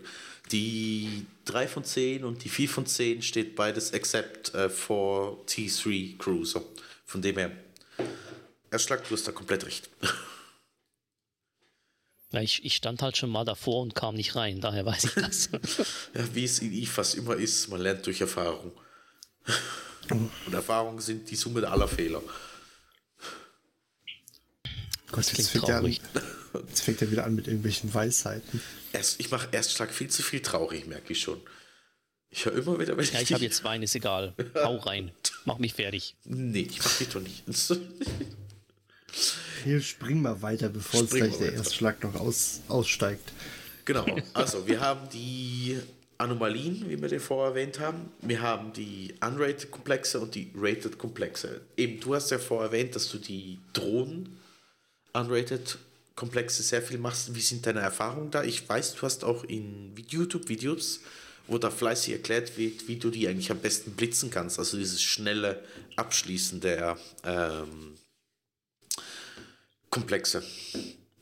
Die 3 von 10 und die 4 von 10 steht beides except äh, for T3 Cruiser. Von dem her, Erschlag, du hast da komplett recht. *laughs* Ja, ich, ich stand halt schon mal davor und kam nicht rein, daher weiß ich das. *laughs* Ja, wie es in IFAS immer ist, man lernt durch Erfahrung. *laughs* Und Erfahrungen sind die Summe aller Fehler. Gott, klingt jetzt fängt ja an, traurig. Jetzt fängt er wieder an mit irgendwelchen Weisheiten. Erst, ich mache Erstschlag viel zu viel traurig, merke ich schon. Ich höre immer wieder, wenn Ja, ich habe jetzt Wein, ist egal. Hau rein. Mach mich fertig. Nee, ich mach dich doch nicht. *laughs* Hier spring mal weiter, bevor Spring gleich mal der. Erstschlag noch aus, aussteigt. Genau, also wir haben die Anomalien, wie wir den vorher erwähnt haben. Wir haben die unrated Komplexe und die rated Komplexe. Eben, du hast ja vorher erwähnt, dass du die Drohnen unrated Komplexe sehr viel machst. Wie sind deine Erfahrungen da? Ich weiß, du hast auch in YouTube-Videos, wo da fleißig erklärt wird, wie du die eigentlich am besten blitzen kannst. Also dieses schnelle Abschließen der ähm, Komplexe.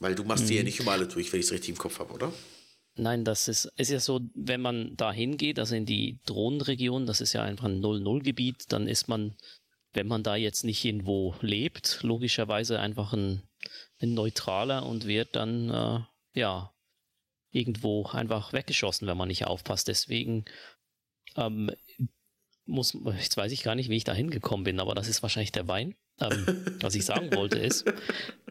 Weil du machst die ja nicht immer alle durch, wenn ich es richtig im Kopf habe, oder? Nein, das ist, ist ja so, wenn man da hingeht, also in die Drohnenregion, das ist ja einfach ein 0-0-Gebiet, dann ist man, wenn man da jetzt nicht irgendwo lebt, logischerweise einfach ein, ein Neutraler und wird dann, äh, ja, irgendwo einfach weggeschossen, wenn man nicht aufpasst. Deswegen ähm, muss, jetzt weiß ich gar nicht, wie ich da hingekommen bin, aber das ist wahrscheinlich der Wein. Ähm, was ich sagen wollte ist,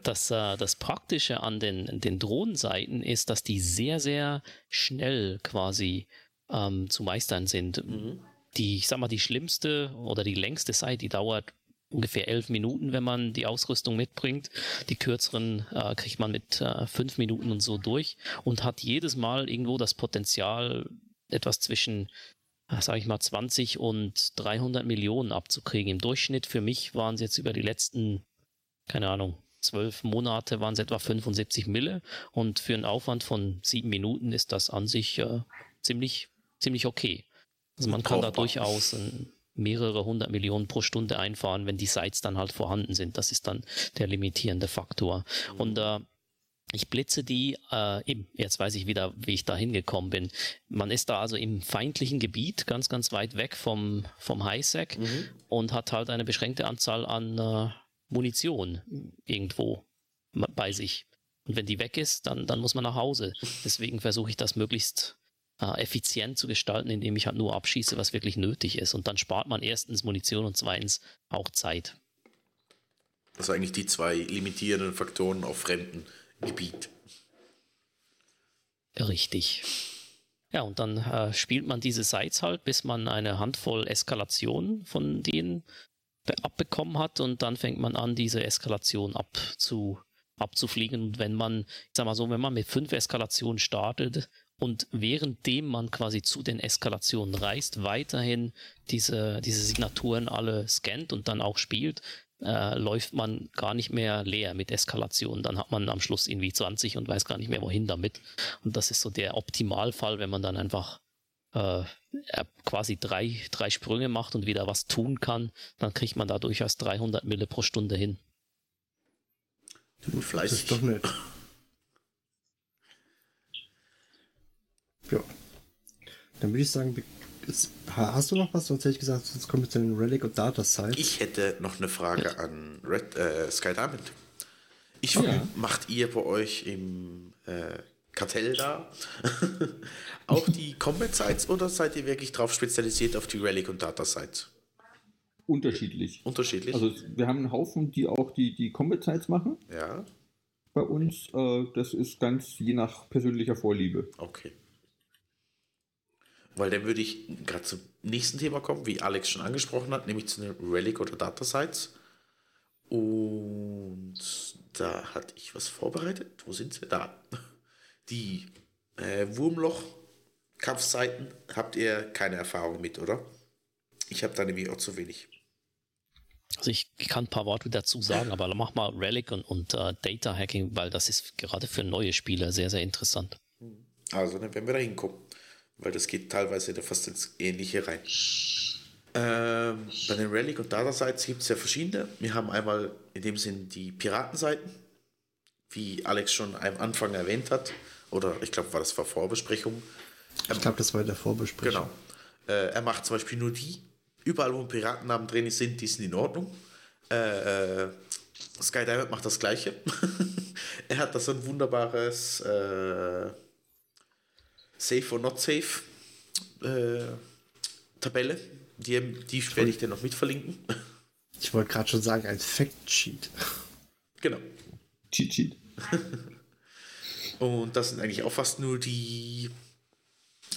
dass äh, das Praktische an den, den Drohnenseiten ist, dass die sehr, sehr schnell quasi ähm, zu meistern sind. Die, ich sag mal, die schlimmste oder die längste Seite, die dauert ungefähr elf Minuten, wenn man die Ausrüstung mitbringt. Die kürzeren äh, kriegt man mit äh, fünf Minuten und so durch und hat jedes Mal irgendwo das Potenzial, etwas zwischen sage ich mal, 20 und 300 Millionen abzukriegen. Im Durchschnitt für mich waren es jetzt über die letzten, keine Ahnung, zwölf Monate waren es etwa 75 Mille und für einen Aufwand von sieben Minuten ist das an sich äh, ziemlich, ziemlich okay. Also man kann da durchaus mehrere hundert Millionen pro Stunde einfahren, wenn die Sites dann halt vorhanden sind. Das ist dann der limitierende Faktor. Und äh, ich blitze die, äh, eben, jetzt weiß ich wieder, wie ich da hingekommen bin. Man ist da also im feindlichen Gebiet, ganz, ganz weit weg vom, vom Highsec und hat halt eine beschränkte Anzahl an äh, Munition irgendwo bei sich. Und wenn die weg ist, dann, dann muss man nach Hause. Deswegen versuche ich das möglichst äh, effizient zu gestalten, indem ich halt nur abschieße, was wirklich nötig ist. Und dann spart man erstens Munition und zweitens auch Zeit. Also eigentlich die zwei limitierenden Faktoren auf fremden Gebiet. Richtig. Ja, und dann äh, spielt man diese Sites halt, bis man eine Handvoll Eskalation von denen be- abbekommen hat und dann fängt man an, diese Eskalation abzu, abzufliegen. Und wenn man, ich sag mal so, wenn man mit fünf Eskalationen startet und währenddem man quasi zu den Eskalationen reist, weiterhin diese, diese Signaturen alle scannt und dann auch spielt, äh, läuft man gar nicht mehr leer mit Eskalation. Dann hat man am Schluss irgendwie 20 und weiß gar nicht mehr, wohin damit. Und das ist so der Optimalfall, wenn man dann einfach äh, quasi drei, drei Sprünge macht und wieder was tun kann, dann kriegt man da durchaus 300 Mille pro Stunde hin. Du Das fleißig. ist doch nett. Ja. Dann würde ich sagen, hast du noch was? Sonst hätte ich gesagt, sonst kommen wir zu den Relic und Data Sites. Ich hätte noch eine Frage an Red, äh, Sky Diamond. Ich Ja. macht ihr bei euch im äh, Kartell da *laughs* auch die Combat Sites oder seid ihr wirklich drauf spezialisiert auf die Relic und Data Sites? Unterschiedlich. Unterschiedlich? Also wir haben einen Haufen, die auch die, die Combat Sites machen ja, bei uns. Äh, das ist ganz je nach persönlicher Vorliebe. okay. Weil dann würde ich gerade zum nächsten Thema kommen, wie Alex schon angesprochen hat, nämlich zu den Relic oder Data Sites. Und da hatte ich was vorbereitet. Wo sind sie? Da. Die äh, Wurmloch-Kampfseiten habt ihr keine Erfahrung mit, oder? Ich habe da nämlich auch zu wenig. Also ich kann ein paar Worte dazu sagen, aber mach mal Relic und, und äh, Data Hacking, weil das ist gerade für neue Spieler sehr, sehr interessant. Also, dann werden wir da hinkommen. Weil das geht teilweise da fast ins Ähnliche rein. Ähm, bei den Relic und Data Sites gibt es ja verschiedene. Wir haben einmal in dem Sinn die Piratenseiten, wie Alex schon am Anfang erwähnt hat. Oder ich glaube, war das vor Vorbesprechung. Ich glaube, das war in der Vorbesprechung. Genau. Äh, er macht zum Beispiel nur die. Überall, wo Piratennamen drin sind, die sind in Ordnung. Äh, äh, Sky Diamond macht das gleiche. *laughs* er hat da so ein wunderbares äh, Safe or Not Safe äh, Tabelle. Die, die werde ich dir noch mit verlinken. Ich wollte gerade schon sagen, ein Fact-Sheet. genau. Cheat Sheet. *laughs* Und das sind eigentlich auch fast nur die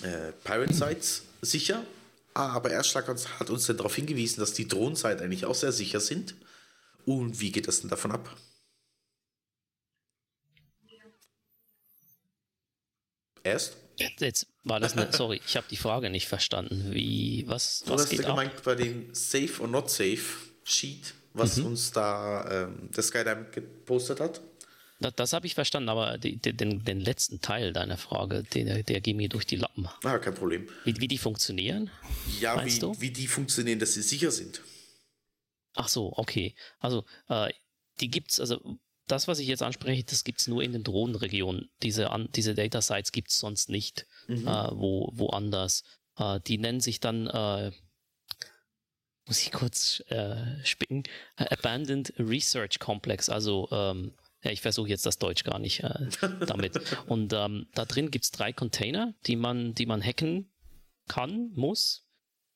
äh, Pirate Sites sicher. Aber Erstschlag hat uns dann darauf hingewiesen, dass die Drohnenseiten eigentlich auch sehr sicher sind. Und wie geht das denn davon ab? Erst? Jetzt, war das eine, sorry, ich habe die Frage nicht verstanden. Wie, was, Du was geht ab? gemeint bei dem Safe or Not Safe Sheet, was uns da ähm, der Skydive gepostet hat. Das, das habe ich verstanden, aber die, den, den letzten Teil deiner Frage, der, der ging mir durch die Lappen. Ah, kein Problem. Wie, wie die funktionieren? Ja, wie, du? wie die funktionieren, dass sie sicher sind. Ach so, okay. Also, äh, die gibt's, also das, was ich jetzt anspreche, das gibt's nur in den Drohnenregionen. Diese, an, diese Data Sites gibt's sonst nicht äh, wo, woanders. Äh, die nennen sich dann, äh, muss ich kurz äh, spicken, Abandoned Research Complex. Also, ähm, ja, ich versuche jetzt das Deutsch gar nicht äh, *laughs* damit. Und ähm, da drin gibt's drei Container, die man, die man hacken kann, muss.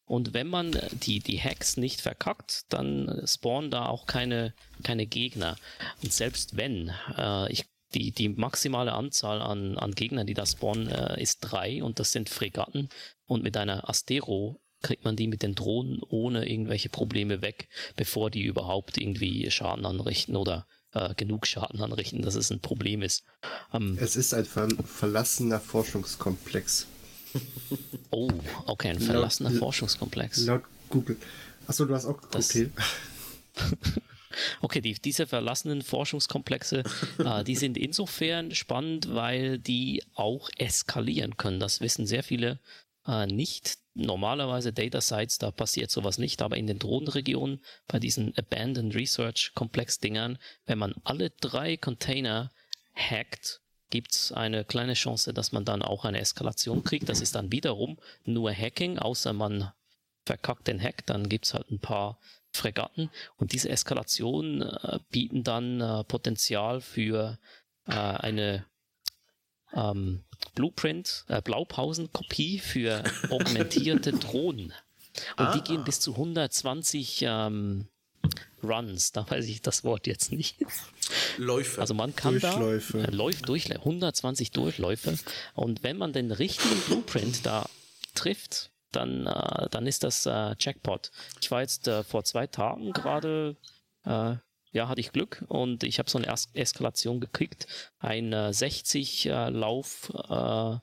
Und wenn man die, die Hacks nicht verkackt, dann spawnen da auch keine, keine Gegner. Und selbst wenn, äh, ich, die, die maximale Anzahl an, an Gegnern, die da spawnen, äh, ist drei und das sind Fregatten. Und mit einer Astero kriegt man die mit den Drohnen ohne irgendwelche Probleme weg, bevor die überhaupt irgendwie Schaden anrichten oder äh, genug Schaden anrichten, dass es ein Problem ist. Ähm, Es ist ein ver verlassener Forschungskomplex. Oh, okay, ein verlassener Forschungskomplex. Laut Google. Achso, du hast auch geguckt. Das- Okay. *laughs* Okay, die, diese verlassenen Forschungskomplexe, äh, die sind insofern spannend, weil die auch eskalieren können. Das wissen sehr viele äh, nicht. Normalerweise Data Sites, da passiert sowas nicht, aber in den Drohnenregionen, bei diesen Abandoned Research Komplex Dingern, wenn man alle drei Container hackt, gibt's eine kleine Chance, dass man dann auch eine Eskalation kriegt. Das ist dann wiederum nur Hacking, außer man verkackt den Hack, dann gibt's halt ein paar Fregatten und diese Eskalationen äh, bieten dann äh, Potenzial für äh, eine ähm, Blueprint, äh, Blaupausenkopie für *laughs* augmentierte Drohnen. Und die gehen bis zu 120 ähm, Runs, da weiß ich das Wort jetzt nicht. Läufe. Also man kann Durchläufe. da äh, läuft durch 120 Durchläufe und wenn man den richtigen Blueprint da trifft, dann äh, dann ist das äh, Jackpot. Ich war jetzt äh, vor zwei Tagen gerade äh, ja, hatte ich Glück und ich habe so eine es Eskalation gekriegt. Ein äh, 60 äh, Lauf äh, Blu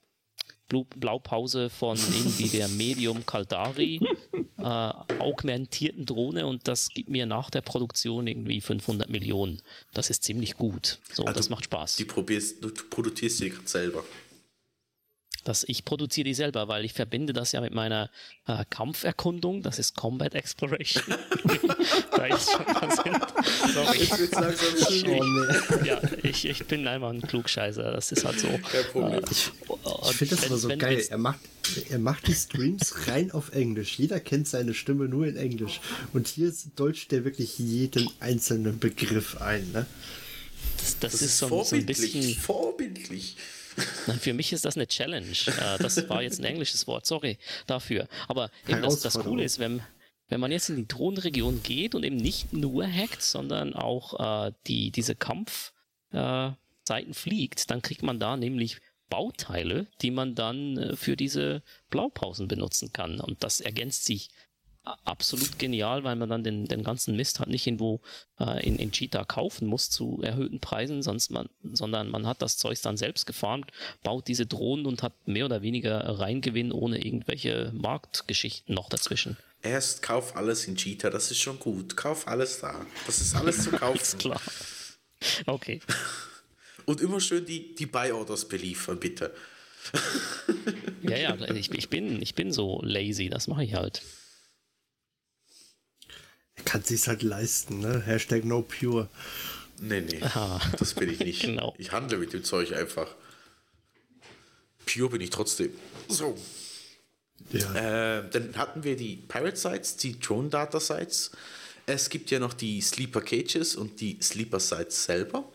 Blaupause von irgendwie der *laughs* Medium Caldari äh, augmentierten Drohne und das gibt mir nach der Produktion irgendwie 500 Millionen. Das ist ziemlich gut. So, Also das macht Spaß. Die probierst, du produzierst die gerade selber. Das, ich produziere die selber, weil ich verbinde das ja mit meiner äh, Kampferkundung. Das ist Combat Exploration. *laughs* da ist schon was hin. Sorry. Oh, nee. ja, ich, ich bin einfach ein Klugscheißer. Das ist halt so. Kein Problem. Ich finde das aber so geil. Er macht, er macht die Streams rein auf Englisch. Jeder kennt seine Stimme nur in Englisch. Und hier deutscht der wirklich jeden einzelnen Begriff ein. Ne? Das, das, Das ist so, ein- so ein vorbildlich. bisschen. Vorbildlich. Nein, für mich ist das eine Challenge. Äh, das war jetzt ein englisches Wort, sorry dafür. Aber eben das, das. Coole ist, wenn, wenn man jetzt in die Drohnenregion geht und eben nicht nur hackt, sondern auch äh, die, diese Kampfseiten äh, fliegt, dann kriegt man da nämlich Bauteile, die man dann äh, für diese Blaupausen benutzen kann. Und das ergänzt sich absolut genial, weil man dann den, den ganzen Mist halt nicht irgendwo äh, in, in Cheetah kaufen muss zu erhöhten Preisen, sonst man, sondern man hat das Zeug dann selbst gefarmt, baut diese Drohnen und hat mehr oder weniger Reingewinn ohne irgendwelche Marktgeschichten noch dazwischen. Erst kauf alles in Cheetah, das ist schon gut. Kauf alles da. Das ist alles zu *laughs* kaufen. Ist klar. Okay. *laughs* Und immer schön die, die Buy-Orders beliefern, bitte. Ja, ja, ich, ich, bin, ich bin so lazy, das mache ich halt. Er kann sich's halt leisten. Ne? Hashtag no pure. Nee, nee. Aha. Das bin ich nicht. *laughs* Genau. Ich handle mit dem Zeug einfach. Pure bin ich trotzdem. So. Ja. Äh, dann hatten wir die Pirate Sites, die Drone Data Sites. Es gibt ja noch die Sleeper Cages und die Sleeper Sites selber.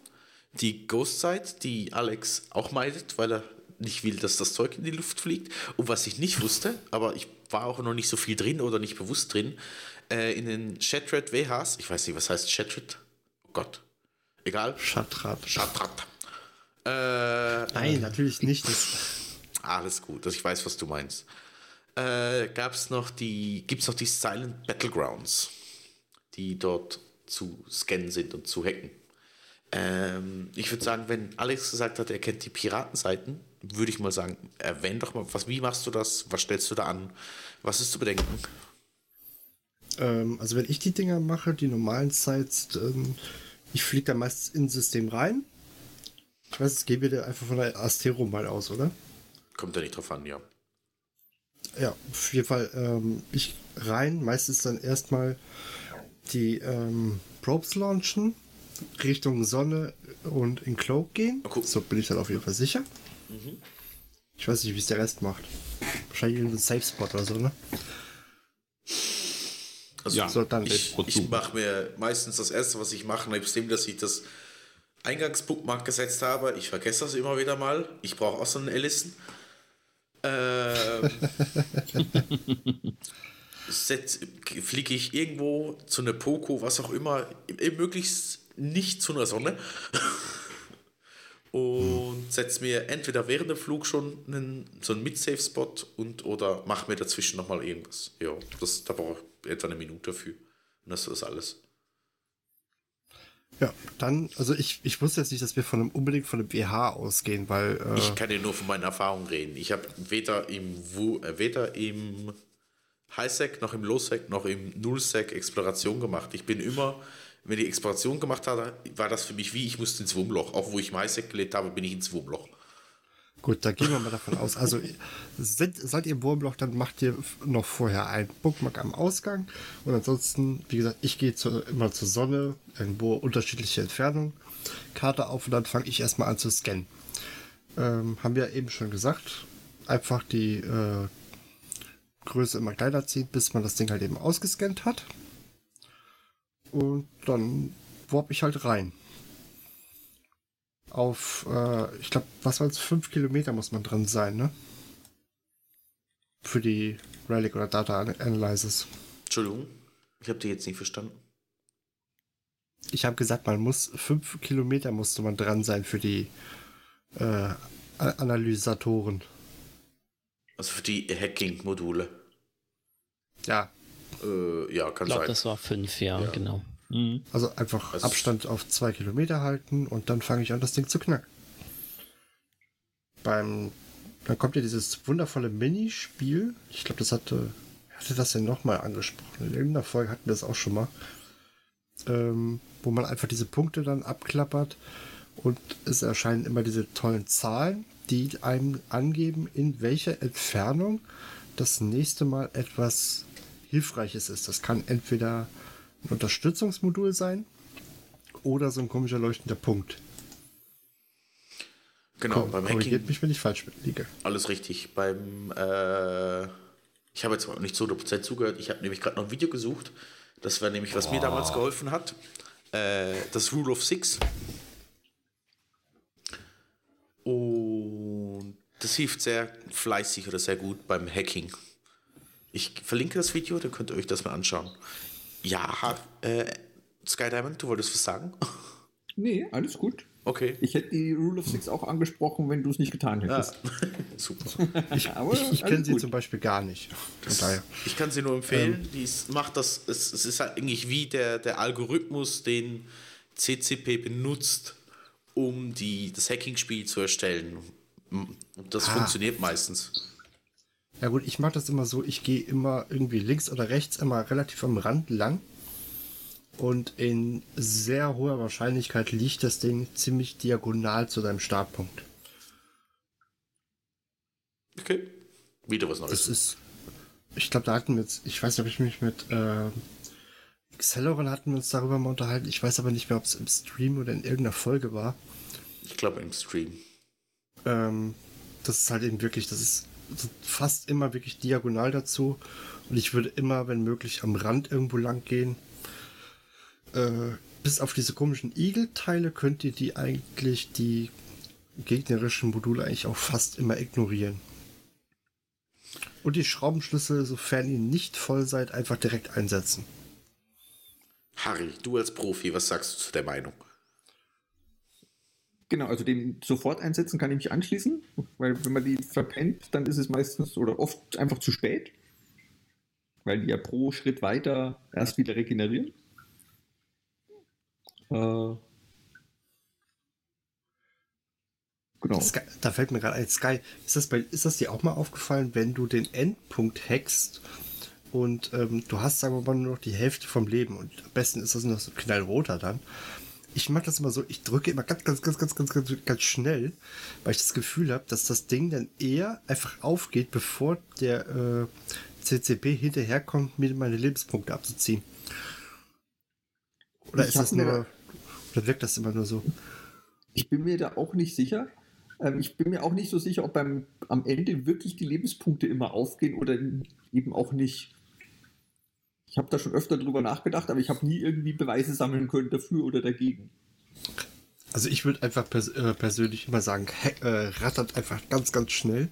Die Ghost Site, die Alex auch meidet, weil er nicht will, dass das Zeug in die Luft fliegt. Und was ich nicht wusste, aber ich war auch noch nicht so viel drin oder nicht bewusst drin, äh, in den Shattered WHs, ich weiß nicht, was heißt Shattered? Oh Gott. Egal. Schatrat. Schatrat. Äh, Nein, natürlich nicht. *laughs* Alles gut, dass ich weiß, was du meinst. Äh, gab's noch die, gibt's noch die Silent Battlegrounds, die dort zu scannen sind und zu hacken. Ähm, ich würde sagen, wenn Alex gesagt hat, er kennt die Piratenseiten, würde ich mal sagen, erwähn doch mal, was, wie machst du das? Was stellst du da an? Was ist zu bedenken? Ähm, also wenn ich die Dinger mache, die normalen Sites, ähm, ich fliege da meistens ins System rein. Ich weiß, es geht wieder einfach von der Astero mal aus, oder? Kommt da nicht drauf an, ja. Ja, auf jeden Fall ähm, ich rein, meistens dann erstmal die ähm, Probes launchen, Richtung Sonne und in Cloak gehen. Okay. So bin ich dann auf jeden Fall sicher. Ich weiß nicht, wie es der Rest macht. Wahrscheinlich irgendein Safe Spot oder so, ne? Also Ja, ich, ich mache mir meistens das erste, was ich mache, nebst dem, dass ich das Eingangsbookmark gesetzt habe. Ich vergesse das immer wieder mal. Ich brauche auch so einen Ellison. Ähm, *laughs* fliege ich irgendwo zu einer Poco, was auch immer, eh, möglichst nicht zu einer Sonne. *laughs* Und setze mir entweder während dem Flug schon einen, so einen Mid-Safe-Spot und oder mache mir dazwischen nochmal irgendwas. Ja, das, da brauche ich etwa eine Minute für. Und das ist alles. Ja, dann, also ich, ich wusste jetzt nicht, dass wir von einem, unbedingt von einem WH ausgehen, weil äh, Ich kann dir nur von meinen Erfahrungen reden. Ich habe weder im, Wu- äh, weder im High-Sec noch im Low-Sec noch im Null-Sec Exploration gemacht. Ich bin immer, wenn ich Exploration gemacht habe, war das für mich wie, ich musste ins Wurmloch. Auch wo ich im High-Sec gelebt habe, bin ich ins Wurmloch. Gut, da gehen wir mal davon aus. Also seid, seid ihr im Wurmloch, dann macht ihr noch vorher einen Bookmark am Ausgang. Und ansonsten, wie gesagt, ich gehe zu, immer zur Sonne, irgendwo unterschiedliche Entfernungen, Karte auf und dann fange ich erstmal an zu scannen. Ähm, haben wir eben schon gesagt, einfach die äh, Größe immer kleiner ziehen, bis man das Ding halt eben ausgescannt hat. Und dann warp ich halt rein auf, äh, ich glaube, was war es, fünf Kilometer muss man dran sein, ne? Für die Relic oder Data Analysis. Entschuldigung, ich habe die jetzt nicht verstanden. Ich habe gesagt, man muss fünf Kilometer musste man dran sein für die äh, Analysatoren. Also für die Hacking-Module. Ja, Äh, ja, kann Ich glaube, sein. das war fünf, ja, genau. Mhm. also einfach Also- Abstand auf zwei Kilometer halten und dann fange ich an, das Ding zu knacken. Beim, dann kommt ja dieses wundervolle Minispiel. Ich glaube, das hatte, hatte das denn nochmal angesprochen? In irgendeiner Folge hatten wir das auch schon mal. Ähm, wo man einfach diese Punkte dann abklappert und es erscheinen immer diese tollen Zahlen, die einem angeben, in welcher Entfernung das nächste Mal etwas Hilfreiches ist. Das kann entweder ein Unterstützungsmodul sein oder so ein komischer leuchtender Punkt. Genau, Korrigiert beim Hacking mich, wenn ich falsch liege. Alles richtig. Beim, äh, ich habe jetzt nicht zu 100% zugehört. Ich habe nämlich gerade noch ein Video gesucht. Das war nämlich, was mir damals geholfen hat. Äh, das Rule of Six. Und das hilft sehr fleißig oder sehr gut beim Hacking. Ich verlinke das Video, dann könnt ihr euch das mal anschauen. Ja, äh, Sky Diamond, du wolltest was sagen? Nee, alles gut. Okay. Ich hätte die Rule of Six auch angesprochen, wenn du es nicht getan Ja, hättest. *laughs* super. Ich, *laughs* ich, ich kenne sie gut. zum Beispiel gar nicht. Von daher. Ich kann sie nur empfehlen. Die ist, macht das, es, es ist halt eigentlich wie der, der Algorithmus, den CCP benutzt, um die, das Hacking-Spiel zu erstellen. Und das Ah. funktioniert meistens. Ja gut, ich mache das immer so, ich gehe immer irgendwie links oder rechts immer relativ am Rand lang. Und in sehr hoher Wahrscheinlichkeit liegt das Ding ziemlich diagonal zu deinem Startpunkt. Okay. Wieder was Das Neues. ist, ich glaube, da hatten wir jetzt, ich weiß nicht, ob ich mich mit äh, Celeron hatten wir uns darüber mal unterhalten. Ich weiß aber nicht mehr, ob es im Stream oder in irgendeiner Folge war. Ich glaube im Stream. Ähm, das ist halt eben wirklich, das ist fast immer wirklich diagonal dazu. Und ich würde immer, wenn möglich, am Rand irgendwo lang gehen. Äh, bis auf diese komischen Igel-Teile könnt ihr die eigentlich, die gegnerischen Module eigentlich auch fast immer ignorieren. Und die Schraubenschlüssel, sofern ihr nicht voll seid, einfach direkt einsetzen. Harry, du als Profi, was sagst du zu der Meinung? Genau, also den sofort einsetzen kann ich mich anschließen, weil wenn man die verpennt, dann ist es meistens oder oft einfach zu spät, weil die ja pro Schritt weiter erst wieder regenerieren. Äh, genau. Sky, da fällt mir gerade ein, Sky, ist das, bei, ist das dir auch mal aufgefallen, wenn du den Endpunkt hackst und ähm, du hast, sagen wir mal, nur noch die Hälfte vom Leben und am besten ist das noch so knallroter dann. Ich mache das immer so, ich drücke immer ganz, ganz, ganz, ganz, ganz, ganz, ganz schnell, weil ich das Gefühl habe, dass das Ding dann eher einfach aufgeht, bevor der äh, CCP hinterherkommt, mir meine Lebenspunkte abzuziehen. Oder Ich ist das nur, oder wirkt das immer nur so? Ich bin mir da auch nicht sicher. Ähm, ich bin mir auch nicht so sicher, ob beim, am Ende wirklich die Lebenspunkte immer aufgehen oder eben auch nicht. Ich habe da schon öfter drüber nachgedacht, aber ich habe nie irgendwie Beweise sammeln können dafür oder dagegen. Also ich würde einfach pers äh, persönlich immer sagen, äh, rattert einfach ganz, ganz schnell.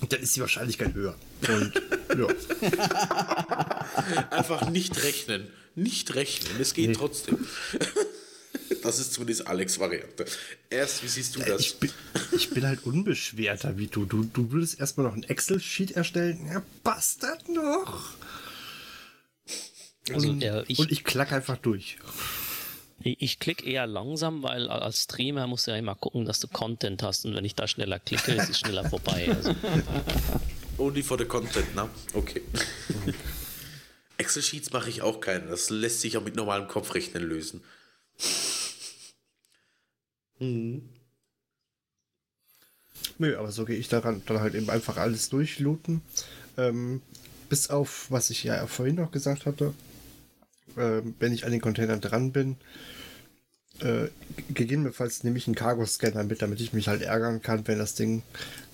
Und *laughs* dann ist die Wahrscheinlichkeit höher. Und ja. *laughs* Einfach nicht rechnen. Nicht rechnen. Es geht Nee. trotzdem. *laughs* Das ist zumindest Alex' Variante. Erst, wie siehst du das? Ich bin, ich bin halt unbeschwerter wie du. Du, du würdest erstmal noch ein Excel-Sheet erstellen. Ja, passt das noch? Also, und, ja, ich- und ich klack einfach durch. Ich, ich klicke eher langsam, weil als Streamer musst du ja immer gucken, dass du Content hast und wenn ich da schneller klicke, ist es schneller vorbei. Also, *laughs* Only for the content, ne? Okay. Excel-Sheets mache ich auch keine. Das lässt sich auch mit normalem Kopfrechnen lösen. Nö, aber so gehe ich daran. Dann halt eben einfach alles durchlooten. Ähm, bis auf, was ich ja vorhin noch gesagt hatte, ähm, wenn ich an den Containern dran bin, äh, gegebenenfalls nehme ich einen Cargo-Scanner mit, damit ich mich halt ärgern kann, wenn das Ding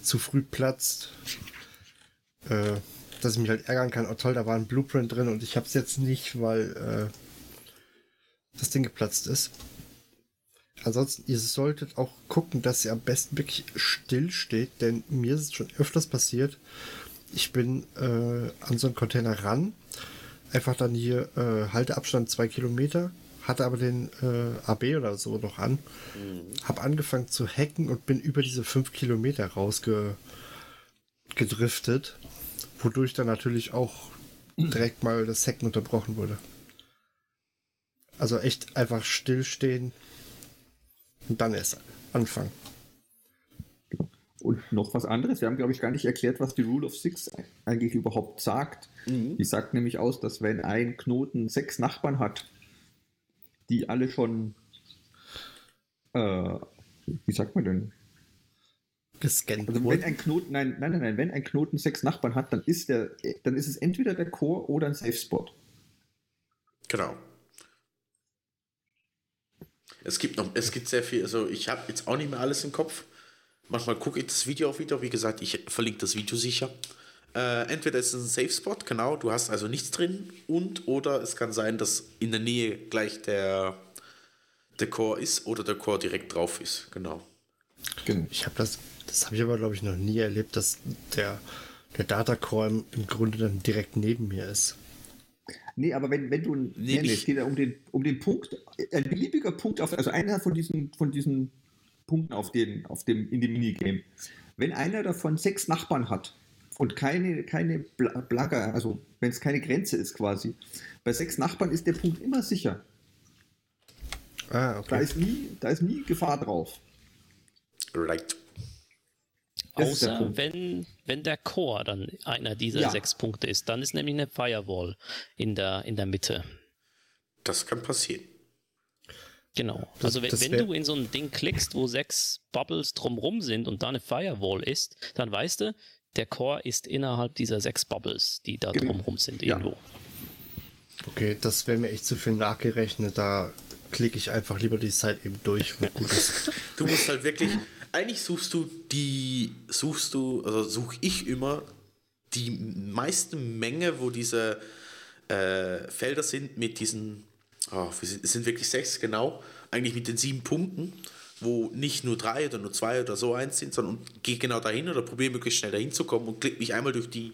zu früh platzt. Äh, dass ich mich halt ärgern kann, oh toll, da war ein Blueprint drin und ich habe es jetzt nicht, weil äh, das Ding geplatzt ist. Ansonsten, ihr solltet auch gucken, dass ihr am besten wirklich still steht, denn mir ist es schon öfters passiert. Ich bin äh, an so einen Container ran, einfach dann hier äh, Halteabstand zwei Kilometer, hatte aber den äh, AB oder so noch an, habe angefangen zu hacken und bin über diese fünf Kilometer rausgedriftet, wodurch dann natürlich auch direkt mal das Hacken unterbrochen wurde. Also echt einfach stillstehen, und dann erst anfangen. Und noch was anderes. Wir haben, glaube ich, gar nicht erklärt, was die Rule of Six eigentlich überhaupt sagt. Die sagt nämlich aus, dass wenn ein Knoten sechs Nachbarn hat, die alle schon, äh, wie sagt man denn? Gescannt Also wenn wurden. ein Knoten, nein, nein, nein, nein, wenn ein Knoten sechs Nachbarn hat, dann ist der, dann ist es entweder der Core oder ein Safe Spot. Genau. Es gibt noch, es gibt sehr viel, also ich habe jetzt auch nicht mehr alles im Kopf. Manchmal gucke ich das Video auch wieder. Wie gesagt, ich verlinke das Video sicher. Äh, entweder ist es ein Safe Spot, genau, du hast also nichts drin, und oder es kann sein, dass in der Nähe gleich der, der Core ist oder der Core direkt drauf ist. Genau. Genau. Ich habe das, das habe ich aber glaube ich noch nie erlebt, dass der, der Datacore im, im Grunde dann direkt neben mir ist. Nee, aber wenn, wenn du, nee, nee, nicht. es geht ja um den, um den Punkt, ein beliebiger Punkt, auf, also einer von diesen, von diesen Punkten auf, den, auf dem, in dem Minigame. Wenn einer davon sechs Nachbarn hat und keine, keine Bla- Blagger, also wenn es keine Grenze ist quasi, bei sechs Nachbarn ist der Punkt immer sicher. Ah, Da okay. ist nie, da ist nie Gefahr drauf. Right. Das außer wenn, wenn der Core dann einer dieser Ja. sechs Punkte ist, dann ist nämlich eine Firewall in der, in der Mitte. Das kann passieren. Genau. Also wenn, das wenn du in so ein Ding klickst, wo sechs Bubbles drumrum sind und da eine Firewall ist, dann weißt du, der Core ist innerhalb dieser sechs Bubbles, die da Genau. drumrum sind Ja. irgendwo. Okay, das wäre mir echt zu viel nachgerechnet. Da klicke ich einfach lieber die Zeit eben durch. Und *laughs* gut ist. Du musst halt wirklich, eigentlich suchst du die, suchst du, also suche ich immer die meiste Menge, wo diese äh, Felder sind mit diesen, oh, es sind wirklich sechs genau, eigentlich mit den sieben Punkten, wo nicht nur drei oder nur zwei oder so eins sind, sondern gehe genau dahin oder probiere möglichst schnell dahin zu kommen und klick mich einmal durch die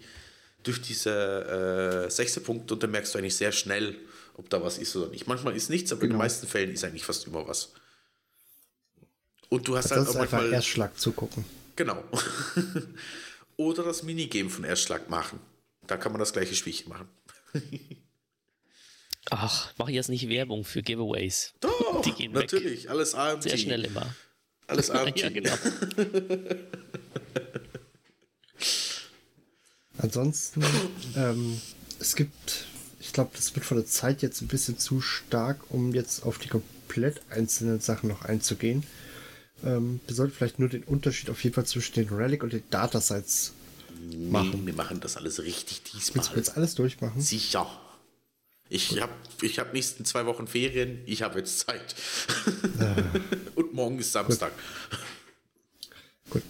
durch diese äh, sechste Punkt und dann merkst du eigentlich sehr schnell, ob da was ist oder nicht. Manchmal ist nichts, aber in den Genau. meisten Fällen ist eigentlich fast immer was. Und du hast halt Sonst auch einfach manchmal. Erstschlag zugucken. Genau. *laughs* Oder das Minigame von Erstschlag machen. Da kann man das gleiche Spielchen machen. *laughs* Ach, mach jetzt nicht Werbung für Giveaways. Doch, Die gehen weg. natürlich. Alles AMG. Sehr schnell immer. Alles *laughs* AMG. Ja, genau. Ansonsten, ähm, es gibt, ich glaube, das wird von der Zeit jetzt ein bisschen zu stark, um jetzt auf die komplett einzelnen Sachen noch einzugehen. Ähm, wir sollten vielleicht nur den Unterschied auf jeden Fall zwischen den Relic und den Datasites Nee, wir machen das alles richtig Willst du diesmal. jetzt alles durchmachen? Sicher. Ich habe ich hab nächsten zwei Wochen Ferien. Ich habe jetzt Zeit. *laughs* Und morgen ist Samstag. Gut.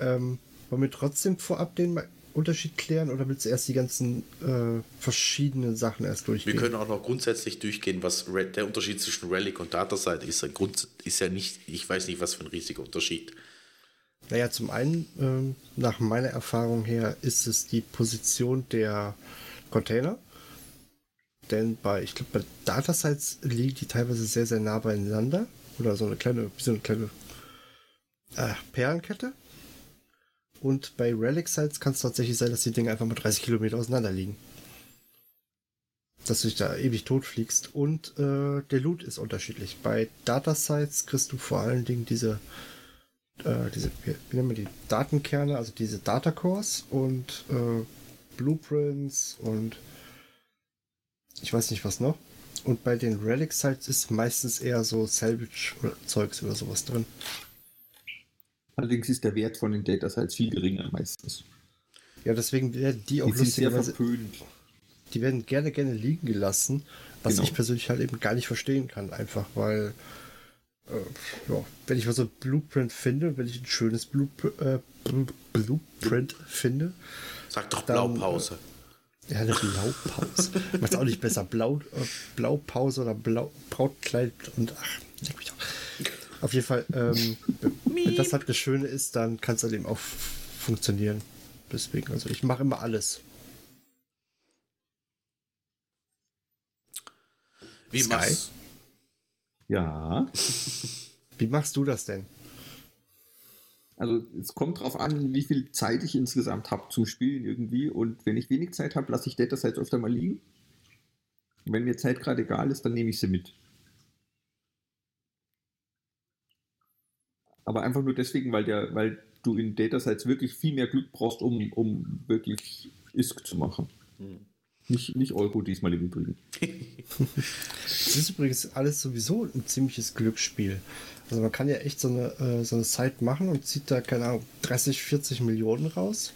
Ähm, wollen wir trotzdem vorab den Unterschied klären oder willst du erst die ganzen äh, verschiedenen Sachen erst Wir durchgehen? können auch noch grundsätzlich durchgehen, was Re der Unterschied zwischen Relic und Datasite ist. Ein Grund ist ja nicht, ich weiß nicht, was für ein riesiger Unterschied. Naja, zum einen, ähm, nach meiner Erfahrung her, ist es die Position der Container. Denn bei, ich glaube, bei Datasites liegen die teilweise sehr, sehr nah beieinander. Oder so eine kleine, so eine kleine äh, Perlenkette. Und bei Relic Sites kann es tatsächlich sein, dass die Dinge einfach mal 30 Kilometer auseinander liegen. Dass du dich da ewig totfliegst. Und äh, der Loot ist unterschiedlich. Bei Datasites kriegst du vor allen Dingen diese äh, diese, wie nennen wir die Datenkerne, also diese Data Cores und äh, Blueprints und ich weiß nicht was noch. Und bei den Relic Sites ist meistens eher so Salvage-Zeugs oder sowas drin. Allerdings ist der Wert von den Datasets viel geringer meistens. Ja, deswegen werden die auch Die sind sehr lustigerweise, verpönt. die werden gerne, gerne liegen gelassen, was Genau. ich persönlich halt eben gar nicht verstehen kann, einfach weil, äh, ja, wenn ich mal so ein Blueprint finde, wenn ich ein schönes Bluep äh, Blu- Blueprint finde, Sag doch Dann, Blaupause. Ja, eine Blaupause. Macht auch nicht besser. Blau, äh, Blaupause oder Blau, Brautkleid und ach, leck mich doch. Auf jeden Fall, ähm, wenn das halt das Schöne ist, dann kann es halt eben auch funktionieren. Deswegen, also ich mache immer alles. Wie Sky? machst Ja, *laughs* Wie machst du das denn? also es kommt drauf an, wie viel Zeit ich insgesamt habe zum Spielen irgendwie. Und wenn ich wenig Zeit habe, lasse ich Datasets öfter mal liegen. Und wenn mir Zeit gerade egal ist, dann nehme ich sie mit. Aber einfach nur deswegen, weil, der, weil du in Datasets wirklich viel mehr Glück brauchst, um, um wirklich ISK zu machen. Nicht, nicht Euro diesmal im Übrigen. *laughs* Es ist übrigens alles sowieso ein ziemliches Glücksspiel. Also man kann ja echt so eine, äh, so eine Site machen und zieht da, keine Ahnung, 30, 40 Millionen raus.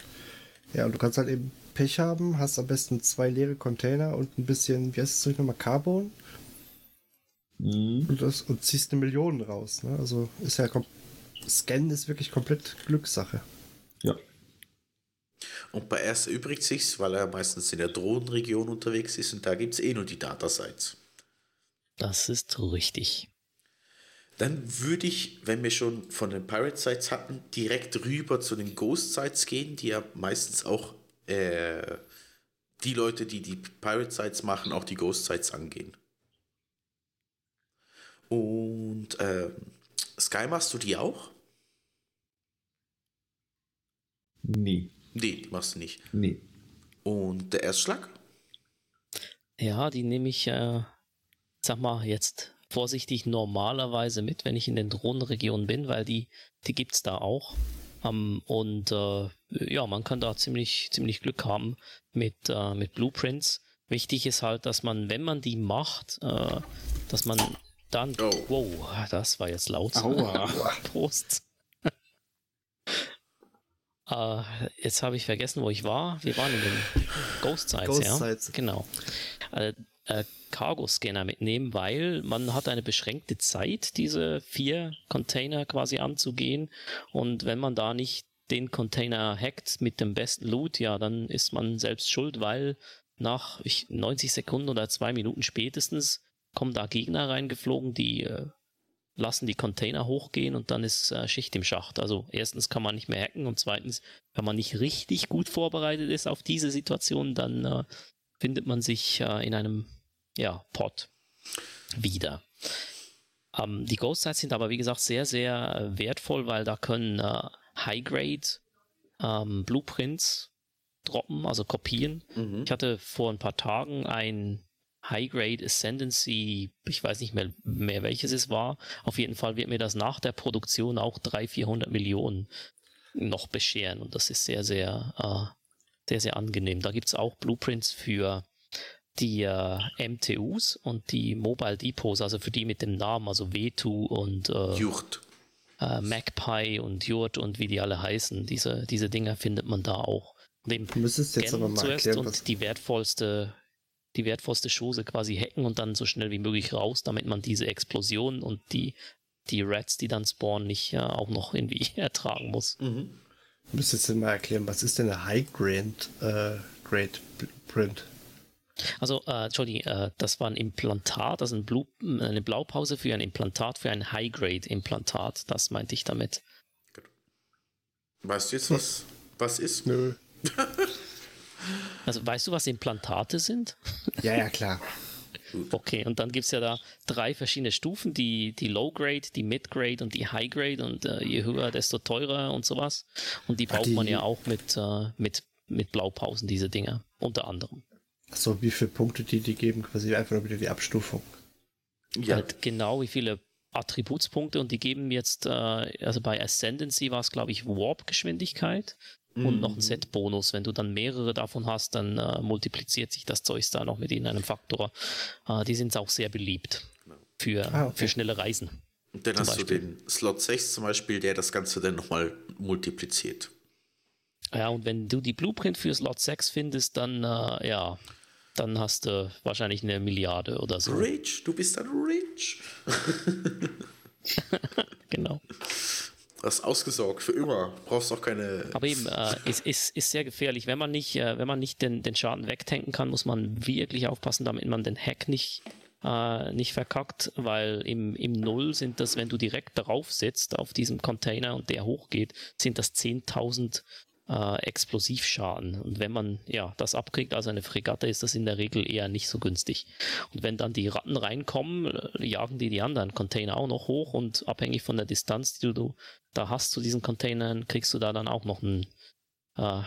Ja, und du kannst halt eben Pech haben, hast am besten zwei leere Container und ein bisschen, wie heißt es Zeug nochmal, Carbon Mhm. und, das, und ziehst eine Million raus. Ne? Also ist ja kom Scannen ist wirklich komplett Glückssache. Ja. Und bei erst übrigt sich's, weil er meistens in der Drohnenregion unterwegs ist und da gibt es eh nur die Datasites. Das ist richtig. Dann würde ich, wenn wir schon von den Pirate Sites hatten, direkt rüber zu den Ghost Sites gehen, die ja meistens auch äh, die Leute, die die Pirate Sites machen, auch die Ghost Sites angehen. Und ähm, Sky machst du die auch? Nee. Nee, die machst du nicht. Nee. Und der Erstschlag? Ja, die nehme ich, äh, sag mal, jetzt vorsichtig normalerweise mit, wenn ich in den Drohnenregionen bin, weil die, die gibt's da auch. Ähm, und äh, ja, man kann da ziemlich, ziemlich Glück haben mit, äh, mit Blueprints. Wichtig ist halt, dass man, wenn man die macht, äh, dass man dann. Oh. Wow, das war jetzt laut. Aua. *laughs* Prost. Äh, jetzt habe ich vergessen, wo ich war. Wir waren in den *laughs* Ghost Sites, Ghost ja. Sites. Genau. Äh, äh, Cargo-Scanner mitnehmen, weil man hat eine beschränkte Zeit, diese vier Container quasi anzugehen. Und wenn man da nicht den Container hackt mit dem besten Loot, ja, dann ist man selbst schuld, weil nach ich, 90 Sekunden oder zwei Minuten spätestens kommen da Gegner reingeflogen, die äh, lassen die Container hochgehen und dann ist äh, Schicht im Schacht. Also erstens kann man nicht mehr hacken und zweitens, wenn man nicht richtig gut vorbereitet ist auf diese Situation, dann äh, findet man sich äh, in einem ja, Pot wieder. Ähm, die Ghost Sites sind aber, wie gesagt, sehr, sehr äh, wertvoll, weil da können äh, High-Grade ähm, Blueprints droppen, also Kopien. Mhm. Ich hatte vor ein paar Tagen ein High-Grade Ascendancy, ich weiß nicht mehr, mehr welches es war. Auf jeden Fall wird mir das nach der Produktion auch 300, 400 Millionen noch bescheren und das ist sehr, sehr, äh, sehr, sehr angenehm. Da gibt es auch Blueprints für die äh, MTUs und die Mobile Depots, also für die mit dem Namen, also V2 und äh, Jucht. äh, Magpie und Jurt und wie die alle heißen. Diese, diese Dinger findet man da auch. Und eben Du müsstest jetzt aber mal zuerst erklären, was. und die wertvollste, die wertvollste Chose quasi hacken und dann so schnell wie möglich raus, damit man diese Explosion und die, die Rats, die dann spawnen, nicht äh, auch noch irgendwie *laughs* ertragen muss. Mhm. Du müsstest jetzt mal erklären, was ist denn eine High-Grade äh, Grade Print? Also, äh, Entschuldigung, äh, das war ein Implantat, also ein Blu eine Blaupause für ein Implantat, für ein High-Grade-Implantat. Das meinte ich damit. Weißt du jetzt, was, was ist? Nö. *laughs* Also, weißt du, was Implantate sind? *laughs* Ja, ja, klar. Okay, und dann gibt es ja da drei verschiedene Stufen, die, die Low-Grade, die Mid-Grade und die High-Grade und äh, je höher, desto teurer und sowas. Und die Ach, braucht man die- ja auch mit, äh, mit, mit Blaupausen, diese Dinger, unter anderem. So, wie viele Punkte die die geben, quasi einfach nur wieder die Abstufung. Ja, Halt genau wie viele Attributspunkte und die geben jetzt, äh, also bei Ascendancy war es, glaube ich, Warp-Geschwindigkeit und noch Mhm. ein Set-Bonus. Wenn du dann mehrere davon hast, dann äh, multipliziert sich das Zeug da noch mit in einem Faktor. Äh, die sind auch sehr beliebt für, Ah, okay. für schnelle Reisen. Und dann hast Beispiel. du den Slot 6 zum Beispiel, der das Ganze dann nochmal multipliziert. Ja, und wenn du die Blueprint für Slot 6 findest, dann, äh, ja, dann hast du wahrscheinlich eine Milliarde oder so. Rich, du bist dann rich. *laughs* Genau. *laughs* Das ist ausgesorgt für immer. Brauchst auch keine. Aber eben, äh, es ist, ist sehr gefährlich. Wenn man nicht, äh, wenn man nicht den, den Schaden wegtanken kann, muss man wirklich aufpassen, damit man den Hack nicht, äh, nicht verkackt, weil im, im Null sind das, wenn du direkt darauf sitzt, auf diesem Container und der hochgeht, sind das 10.000 äh, Explosivschaden. Und wenn man ja das abkriegt, also eine Fregatte, ist das in der Regel eher nicht so günstig. Und wenn dann die Ratten reinkommen, äh, jagen die die anderen Container auch noch hoch und abhängig von der Distanz, die du da hast zu diesen Containern, kriegst du da dann auch noch einen, äh,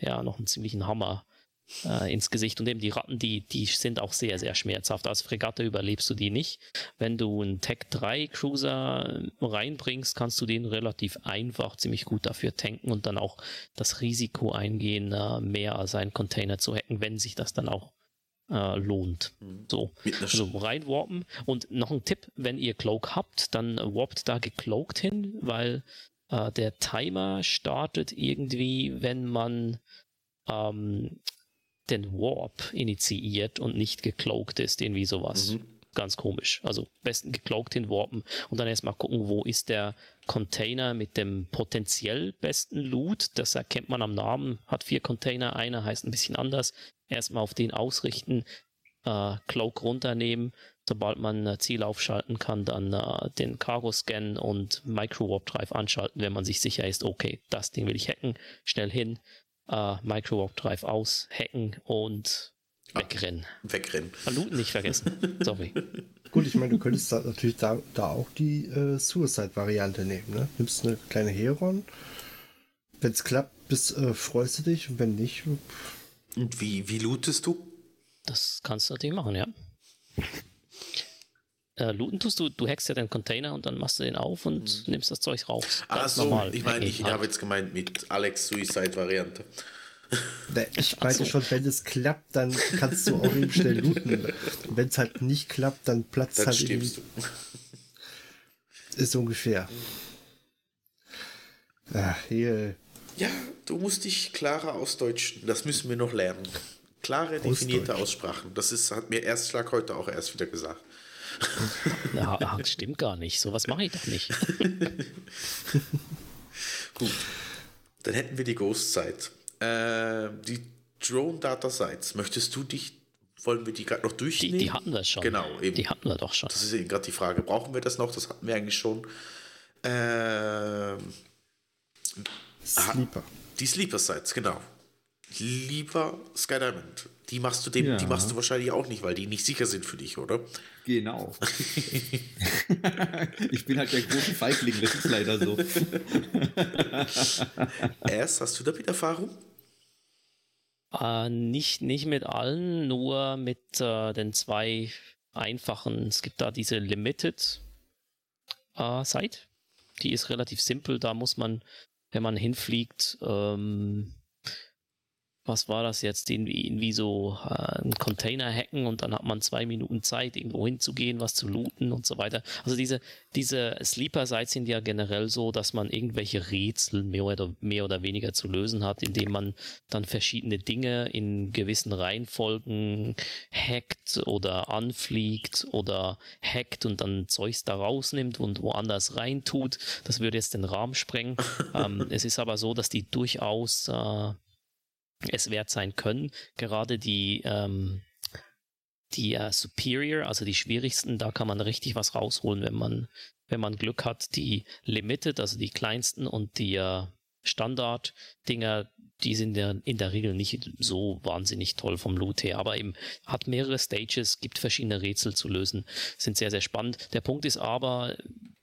ja, noch einen ziemlichen Hammer äh, ins Gesicht. Und eben die Ratten, die, die sind auch sehr, sehr schmerzhaft. Als Fregatte überlebst du die nicht. Wenn du einen Tech 3 Cruiser reinbringst, kannst du den relativ einfach ziemlich gut dafür tanken und dann auch das Risiko eingehen, äh, mehr als einen Container zu hacken, wenn sich das dann auch äh, lohnt. So. Mit einer Also reinwarpen. Und noch ein Tipp, wenn ihr Cloak habt, dann warpt da gecloakt hin, weil äh, der Timer startet irgendwie, wenn man ähm, den Warp initiiert und nicht gecloakt ist, irgendwie sowas. Mhm. Ganz komisch. Also besten gecloakt hinwarpen und dann erstmal gucken, wo ist der Container mit dem potenziell besten Loot. Das erkennt man am Namen. Hat vier Container, einer heißt ein bisschen anders. Erstmal auf den ausrichten, äh, Cloak runternehmen. Sobald man äh, Ziel aufschalten kann, dann äh, den Cargo-Scan und Micro-Warp-Drive anschalten, wenn man sich sicher ist, okay, das Ding will ich hacken. Schnell hin, äh, Micro-Warp-Drive aus, hacken und wegrennen. Wegrennen. Ah, Looten nicht vergessen. *laughs* Sorry. Gut, ich meine, du könntest da natürlich da, da auch die äh, Suicide-Variante nehmen. Ne? Nimmst eine kleine Heron. Wenn es klappt, bist, äh, freust du dich. Und wenn nicht, Und wie, wie lootest du? Das kannst du natürlich machen, ja. *laughs* Äh, looten tust du, du hackst ja den Container und dann machst du den auf und nimmst das Zeug raus. Ach so, normal. ich meine, hacken ich halt. habe jetzt gemeint mit Alex Suicide-Variante. ich meinte so. schon, wenn es klappt, dann kannst du auch eben schnell looten. wenn es halt nicht klappt, dann platzt Dann halt stirbst du. irgendwie- Ist ungefähr. Ach, hier. Ja, du musst dich klarer ausdeutschen. Das müssen wir noch lernen. Klare, definierte. Aussprachen. Das ist, hat mir Erstschlag heute auch erst wieder gesagt. Ja, ach, das stimmt gar nicht. Sowas mache ich doch nicht. *laughs* Gut. Dann hätten wir die Ghost-Site. Äh, die Drone-Data-Sites. Möchtest du dich, wollen wir die gerade noch Die, durchnehmen? die hatten wir schon. Genau, eben. Die hatten wir doch schon. Das ist eben gerade die Frage. Brauchen wir das noch? Das hatten wir eigentlich schon. Ähm, Sleeper. die Sleeper-Sites, genau. lieber Sky Diamond. Die machst du dem, Ja. die machst du wahrscheinlich auch nicht, weil die nicht sicher sind für dich, oder? Genau. *laughs* ich bin halt der große Feigling, das ist leider so. Erst hast du damit Erfahrung? Äh, nicht, nicht mit allen, nur mit äh, den zwei einfachen. Es gibt da diese Limited äh, Site. Die ist relativ simpel. Da muss man, wenn man hinfliegt, ähm, was war das jetzt? Irgendwie, irgendwie so äh, einen Container hacken und dann hat man zwei Minuten Zeit, irgendwo hinzugehen, was zu looten und so weiter. Also diese, diese Sleeper-Sites sind ja generell so, dass man irgendwelche Rätsel mehr oder, mehr oder weniger zu lösen hat, indem man dann verschiedene Dinge in gewissen Reihenfolgen hackt oder anfliegt oder hackt und dann Zeugs da rausnimmt und woanders reintut. Das würde jetzt den Rahmen sprengen. *laughs* ähm, es ist aber so, dass die durchaus äh, es wert sein können. Gerade die, ähm, die äh, Superior, also die schwierigsten, da kann man richtig was rausholen, wenn man, wenn man Glück hat. Die Limited, also die kleinsten und die äh, Standard-Dinger, die sind ja in der Regel nicht so wahnsinnig toll vom Loot her, aber eben hat mehrere Stages, gibt verschiedene Rätsel zu lösen, sind sehr, sehr spannend. Der Punkt ist aber,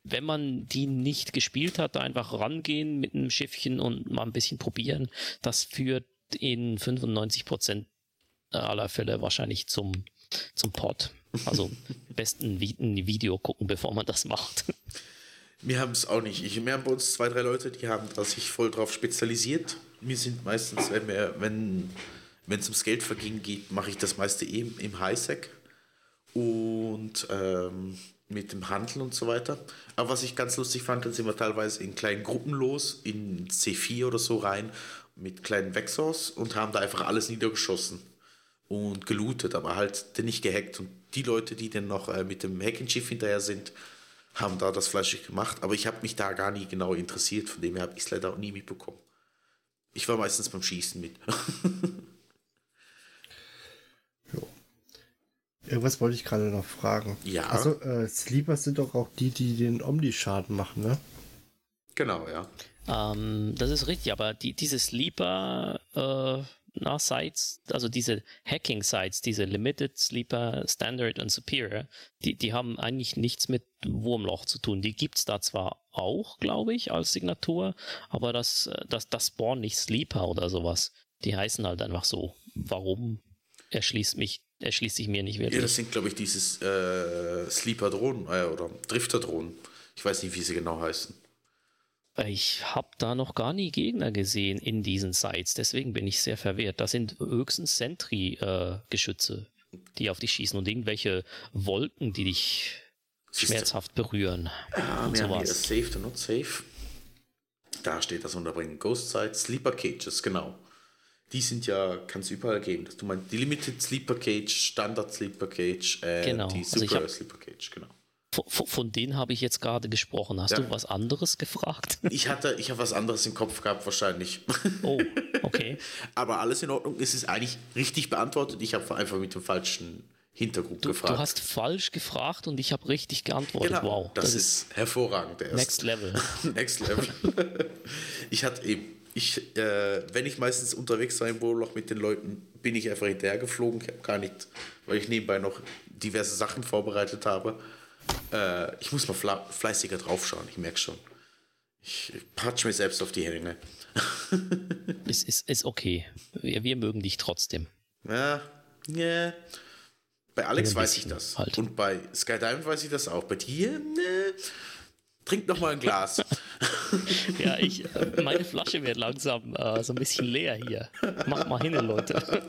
wenn man die nicht gespielt hat, da einfach rangehen mit einem Schiffchen und mal ein bisschen probieren, das führt in 95 Prozent aller Fälle wahrscheinlich zum, zum Pod. Also *laughs* besten ein Video gucken, bevor man das macht. Wir haben es auch nicht. Ich, wir haben bei uns zwei, drei Leute, die haben da sich voll drauf spezialisiert. Wir sind meistens, wenn wir, wenn wenn es ums Geldverdienen geht, mache ich das meiste eben im Highsec und ähm, mit dem Handel und so weiter. Aber was ich ganz lustig fand, dann sind wir teilweise in kleinen Gruppen los, in C4 oder so rein, mit kleinen Vexors und haben da einfach alles niedergeschossen und gelootet, aber halt nicht gehackt. Und die Leute, die dann noch äh, mit dem Hackenschiff hinterher sind, haben da das fleischig gemacht. Aber ich habe mich da gar nie genau interessiert, von dem her habe ich es leider auch nie mitbekommen. Ich war meistens beim Schießen mit. *laughs* Irgendwas wollte ich gerade noch fragen. Ja. Also, äh, Sleepers sind doch auch die, die den Omni-Schaden machen, ne? genau, ja. Ähm, das ist richtig, aber die, diese Sleeper äh, na, Sites, also diese Hacking Sites, diese Limited, Sleeper, Standard und Superior, die, die haben eigentlich nichts mit Wurmloch zu tun. Die gibt's da zwar auch, glaube ich, als Signatur, aber das, äh, das, das spawnen nicht Sleeper oder sowas. Die heißen halt einfach so. Warum erschließt mich, erschließt sich mir nicht Ja, wirklich. das sind, glaube ich, dieses äh, Sleeper-Drohnen äh, oder Drifter-Drohnen. Ich weiß nicht, wie sie genau heißen. Ich habe da noch gar nie Gegner gesehen in diesen Sites, deswegen bin ich sehr verwirrt. Das sind höchstens Sentry-Geschütze, die auf dich schießen und irgendwelche Wolken, die dich Siehste. schmerzhaft berühren. Ah, und wir haben hier sowas. Safe to Not Safe. Da steht das Unterbringen. Ghost Sites, Sleeper Cages, genau. Die sind ja, kann es überall geben. Du meinst die Limited Sleeper Cage, Standard Sleeper Cage, äh, Genau, die also Super hab- Sleeper Cage, genau. Von, von- denen habe ich jetzt gerade gesprochen. Hast Ja. du was anderes gefragt? *laughs* Ich hatte, ich habe was anderes im Kopf gehabt wahrscheinlich. Oh, okay. *laughs* Aber alles in Ordnung. Es ist eigentlich richtig beantwortet. Ich habe einfach mit dem falschen Hintergrund Du, gefragt. du hast falsch gefragt und ich habe richtig geantwortet. genau, wow, das, ist, hervorragend. Erst. Next Level. *laughs* Next Level. ich hatte eben, ich, äh, wenn ich meistens unterwegs war im Wurmloch mit den Leuten, bin ich einfach hinterher geflogen. Ich habe gar nicht, weil ich nebenbei noch diverse Sachen vorbereitet habe. Äh, ich muss mal fleißiger draufschauen, ich merke schon. Ich patsch mir selbst auf die Hände. *laughs* Ist, ist, ist okay. Wir, wir mögen dich trotzdem. Ja, ja. Bei Alex weiß ich das. halt. Und bei Sky Diamond weiß ich das auch. Bei dir, ne. Trink noch mal ein Glas. *laughs* Ja, ich, äh, meine Flasche wird langsam äh, so ein bisschen leer hier. Mach mal hin, Leute.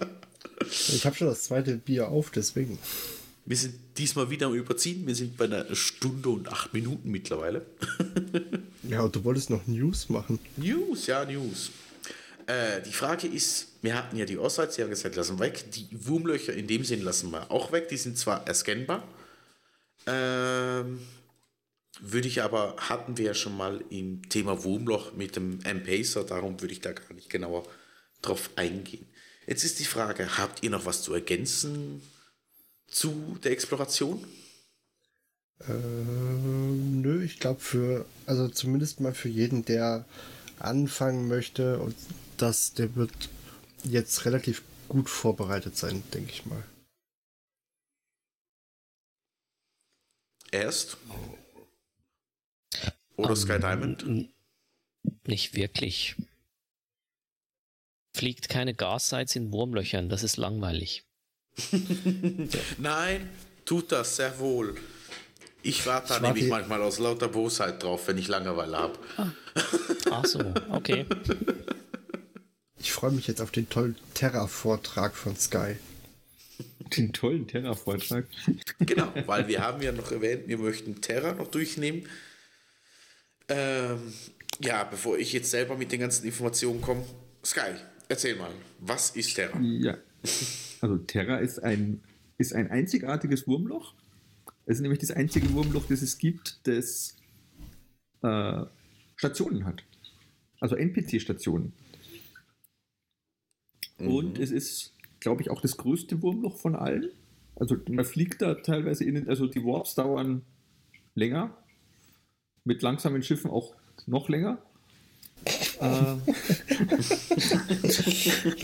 Ich habe schon das zweite Bier auf, deswegen. Wir sind diesmal wieder am Überziehen. Wir sind bei einer Stunde und acht Minuten mittlerweile. *laughs* Ja, und du wolltest noch News machen. News, ja, News. Äh, die Frage ist, wir hatten ja die Ostsites, die haben gesagt, lassen wir weg. Die Wurmlöcher in dem Sinn lassen wir auch weg. Die sind zwar erscannbar. Ähm, würde ich aber, hatten wir ja schon mal im Thema Wurmloch mit dem M-Pacer, darum würde ich da gar nicht genauer drauf eingehen. Jetzt ist die Frage, habt ihr noch was zu ergänzen zu der Exploration? Ähm, nö, ich glaube für, also zumindest mal für jeden, der anfangen möchte und das, der wird jetzt relativ gut vorbereitet sein, denke ich mal. Erst? Oder Sky Diamond? n- Nicht wirklich. Fliegt keine Gassites in Wurmlöchern, das ist langweilig. *laughs* Nein, tut das sehr wohl. Ich warte da nämlich manchmal aus lauter Bosheit drauf, wenn ich Langeweile habe. Ach so, okay. Ich freue mich jetzt auf den tollen Terra-Vortrag von Sky. Den tollen Terra-Vortrag. Genau, weil wir haben ja noch erwähnt, wir möchten Terra noch durchnehmen. Ähm, ja, bevor ich jetzt selber mit den ganzen Informationen komme, Sky, erzähl mal, was ist Terra? Ja. Also Terra ist ein, ist ein einzigartiges Wurmloch. Es ist nämlich das einzige Wurmloch, das es gibt, das äh, Stationen hat. Also NPC-Stationen. Und es ist, glaube ich, auch das größte Wurmloch von allen. Also man fliegt da teilweise in, also die Warps dauern länger. Mit langsamen Schiffen auch noch länger.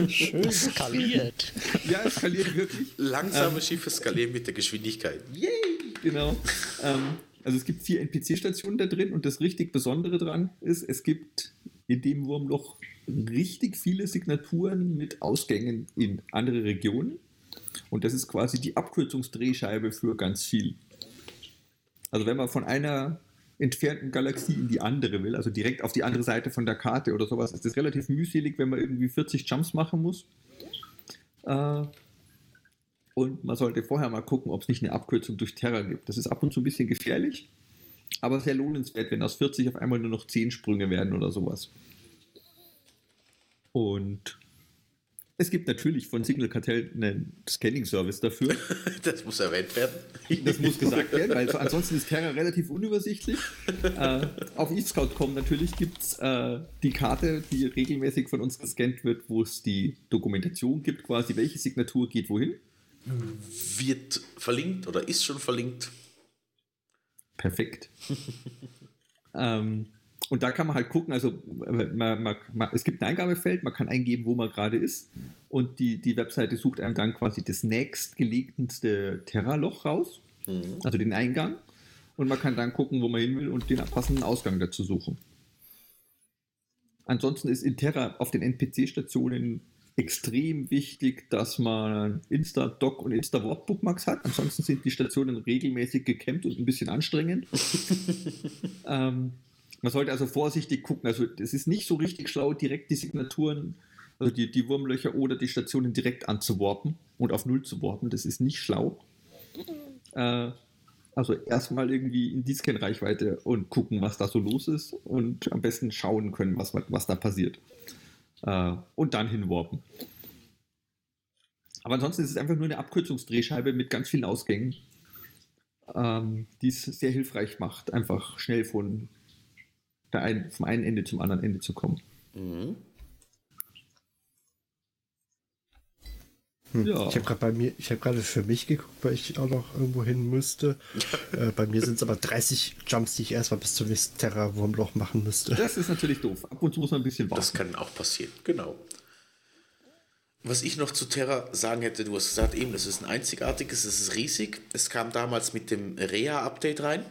Schön skaliert. ja, es skaliert wirklich. Langsame Schiffe skalieren mit der Geschwindigkeit. Yay! Genau. Ähm, also es gibt vier NPC-Stationen da drin und das richtig Besondere dran ist, es gibt in dem Wurmloch richtig viele Signaturen mit Ausgängen in andere Regionen. Und das ist quasi die Abkürzungsdrehscheibe für ganz viel. Also wenn man von einer entfernten Galaxie in die andere will, also direkt auf die andere Seite von der Karte oder sowas, ist das relativ mühselig, wenn man irgendwie 40 Jumps machen muss. Äh, und man sollte vorher mal gucken, ob es nicht eine Abkürzung durch Terra gibt. Das ist ab und zu ein bisschen gefährlich, aber sehr lohnenswert, wenn aus 40 auf einmal nur noch 10 Sprünge werden oder sowas. Und es gibt natürlich von Signal Cartel einen Scanning-Service dafür. *laughs* Das muss erwähnt werden. Das muss gesagt werden, weil ansonsten ist Terra relativ unübersichtlich. äh, auf eScout.com natürlich gibt es äh, die Karte, die regelmäßig von uns gescannt wird, wo es die Dokumentation gibt, quasi welche Signatur geht wohin. Wird verlinkt oder ist schon verlinkt. Perfekt. *laughs* ähm, und da kann man halt gucken, also man, man, man, es gibt ein Eingabefeld, man kann eingeben, wo man gerade ist. Und die, die Webseite sucht einem dann quasi das nächstgelegenste Terra-Loch raus, also den Eingang. Und man kann dann gucken, wo man hin will und den passenden Ausgang dazu suchen. Ansonsten ist in Terra auf den NPC-Stationen extrem wichtig, dass man Insta-Doc und Insta-Warp-Bookmarks hat. Ansonsten sind die Stationen regelmäßig gecampt und ein bisschen anstrengend. *laughs* ähm, man sollte also vorsichtig gucken. Also es ist nicht so richtig schlau, direkt die Signaturen, also die, die Wurmlöcher oder die Stationen direkt anzuwarpen und auf Null zu warpen. Das ist nicht schlau. Äh, also erstmal irgendwie in die Scan-Reichweite und gucken, was da so los ist und am besten schauen können, was, was da passiert. Äh, und dann hinwarpen. Aber ansonsten ist es einfach nur eine Abkürzungsdrehscheibe mit ganz vielen Ausgängen, ähm, die es sehr hilfreich macht, einfach schnell von der einen, vom einen Ende zum anderen Ende zu kommen. Mhm. Hm. Ja. Ich habe gerade bei mir, ich habe gerade für mich geguckt, weil ich auch noch irgendwo hin müsste. *laughs* äh, bei mir sind es aber 30 Jumps, die ich erstmal bis zum nächsten Terra-Wurmloch machen müsste. Das ist natürlich doof. Ab und zu muss man ein bisschen warten. Das kann auch passieren, genau. Was ich noch zu Terra sagen hätte, du hast gesagt eben, das ist ein einzigartiges, es ist riesig. Es kam damals mit dem Rea-Update rein.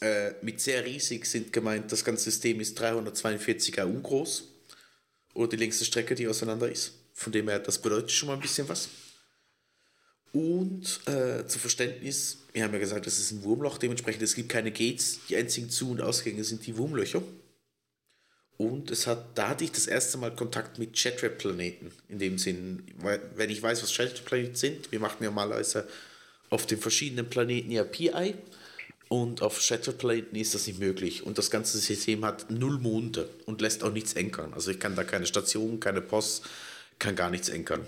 Äh, mit sehr riesig sind gemeint, das ganze System ist 342 AU groß. Oder die längste Strecke, die auseinander ist. Von dem her, das bedeutet schon mal ein bisschen was. Und äh, zu Verständnis, wir haben ja gesagt, das ist ein Wurmloch, dementsprechend es gibt keine Gates. Die einzigen Zu- und Ausgänge sind die Wurmlöcher. Und es hat, da hatte ich das erste Mal Kontakt mit Chatrap-Planeten. In dem Sinn, weil, wenn ich weiß, was Chatrap-Planeten sind, wir machen ja normalerweise auf den verschiedenen Planeten ja PI. Und auf Chatrap-Planeten ist das nicht möglich. Und das ganze System hat null Monde und lässt auch nichts enkern. Also ich kann da keine Station, keine Post, kann gar nichts enkern.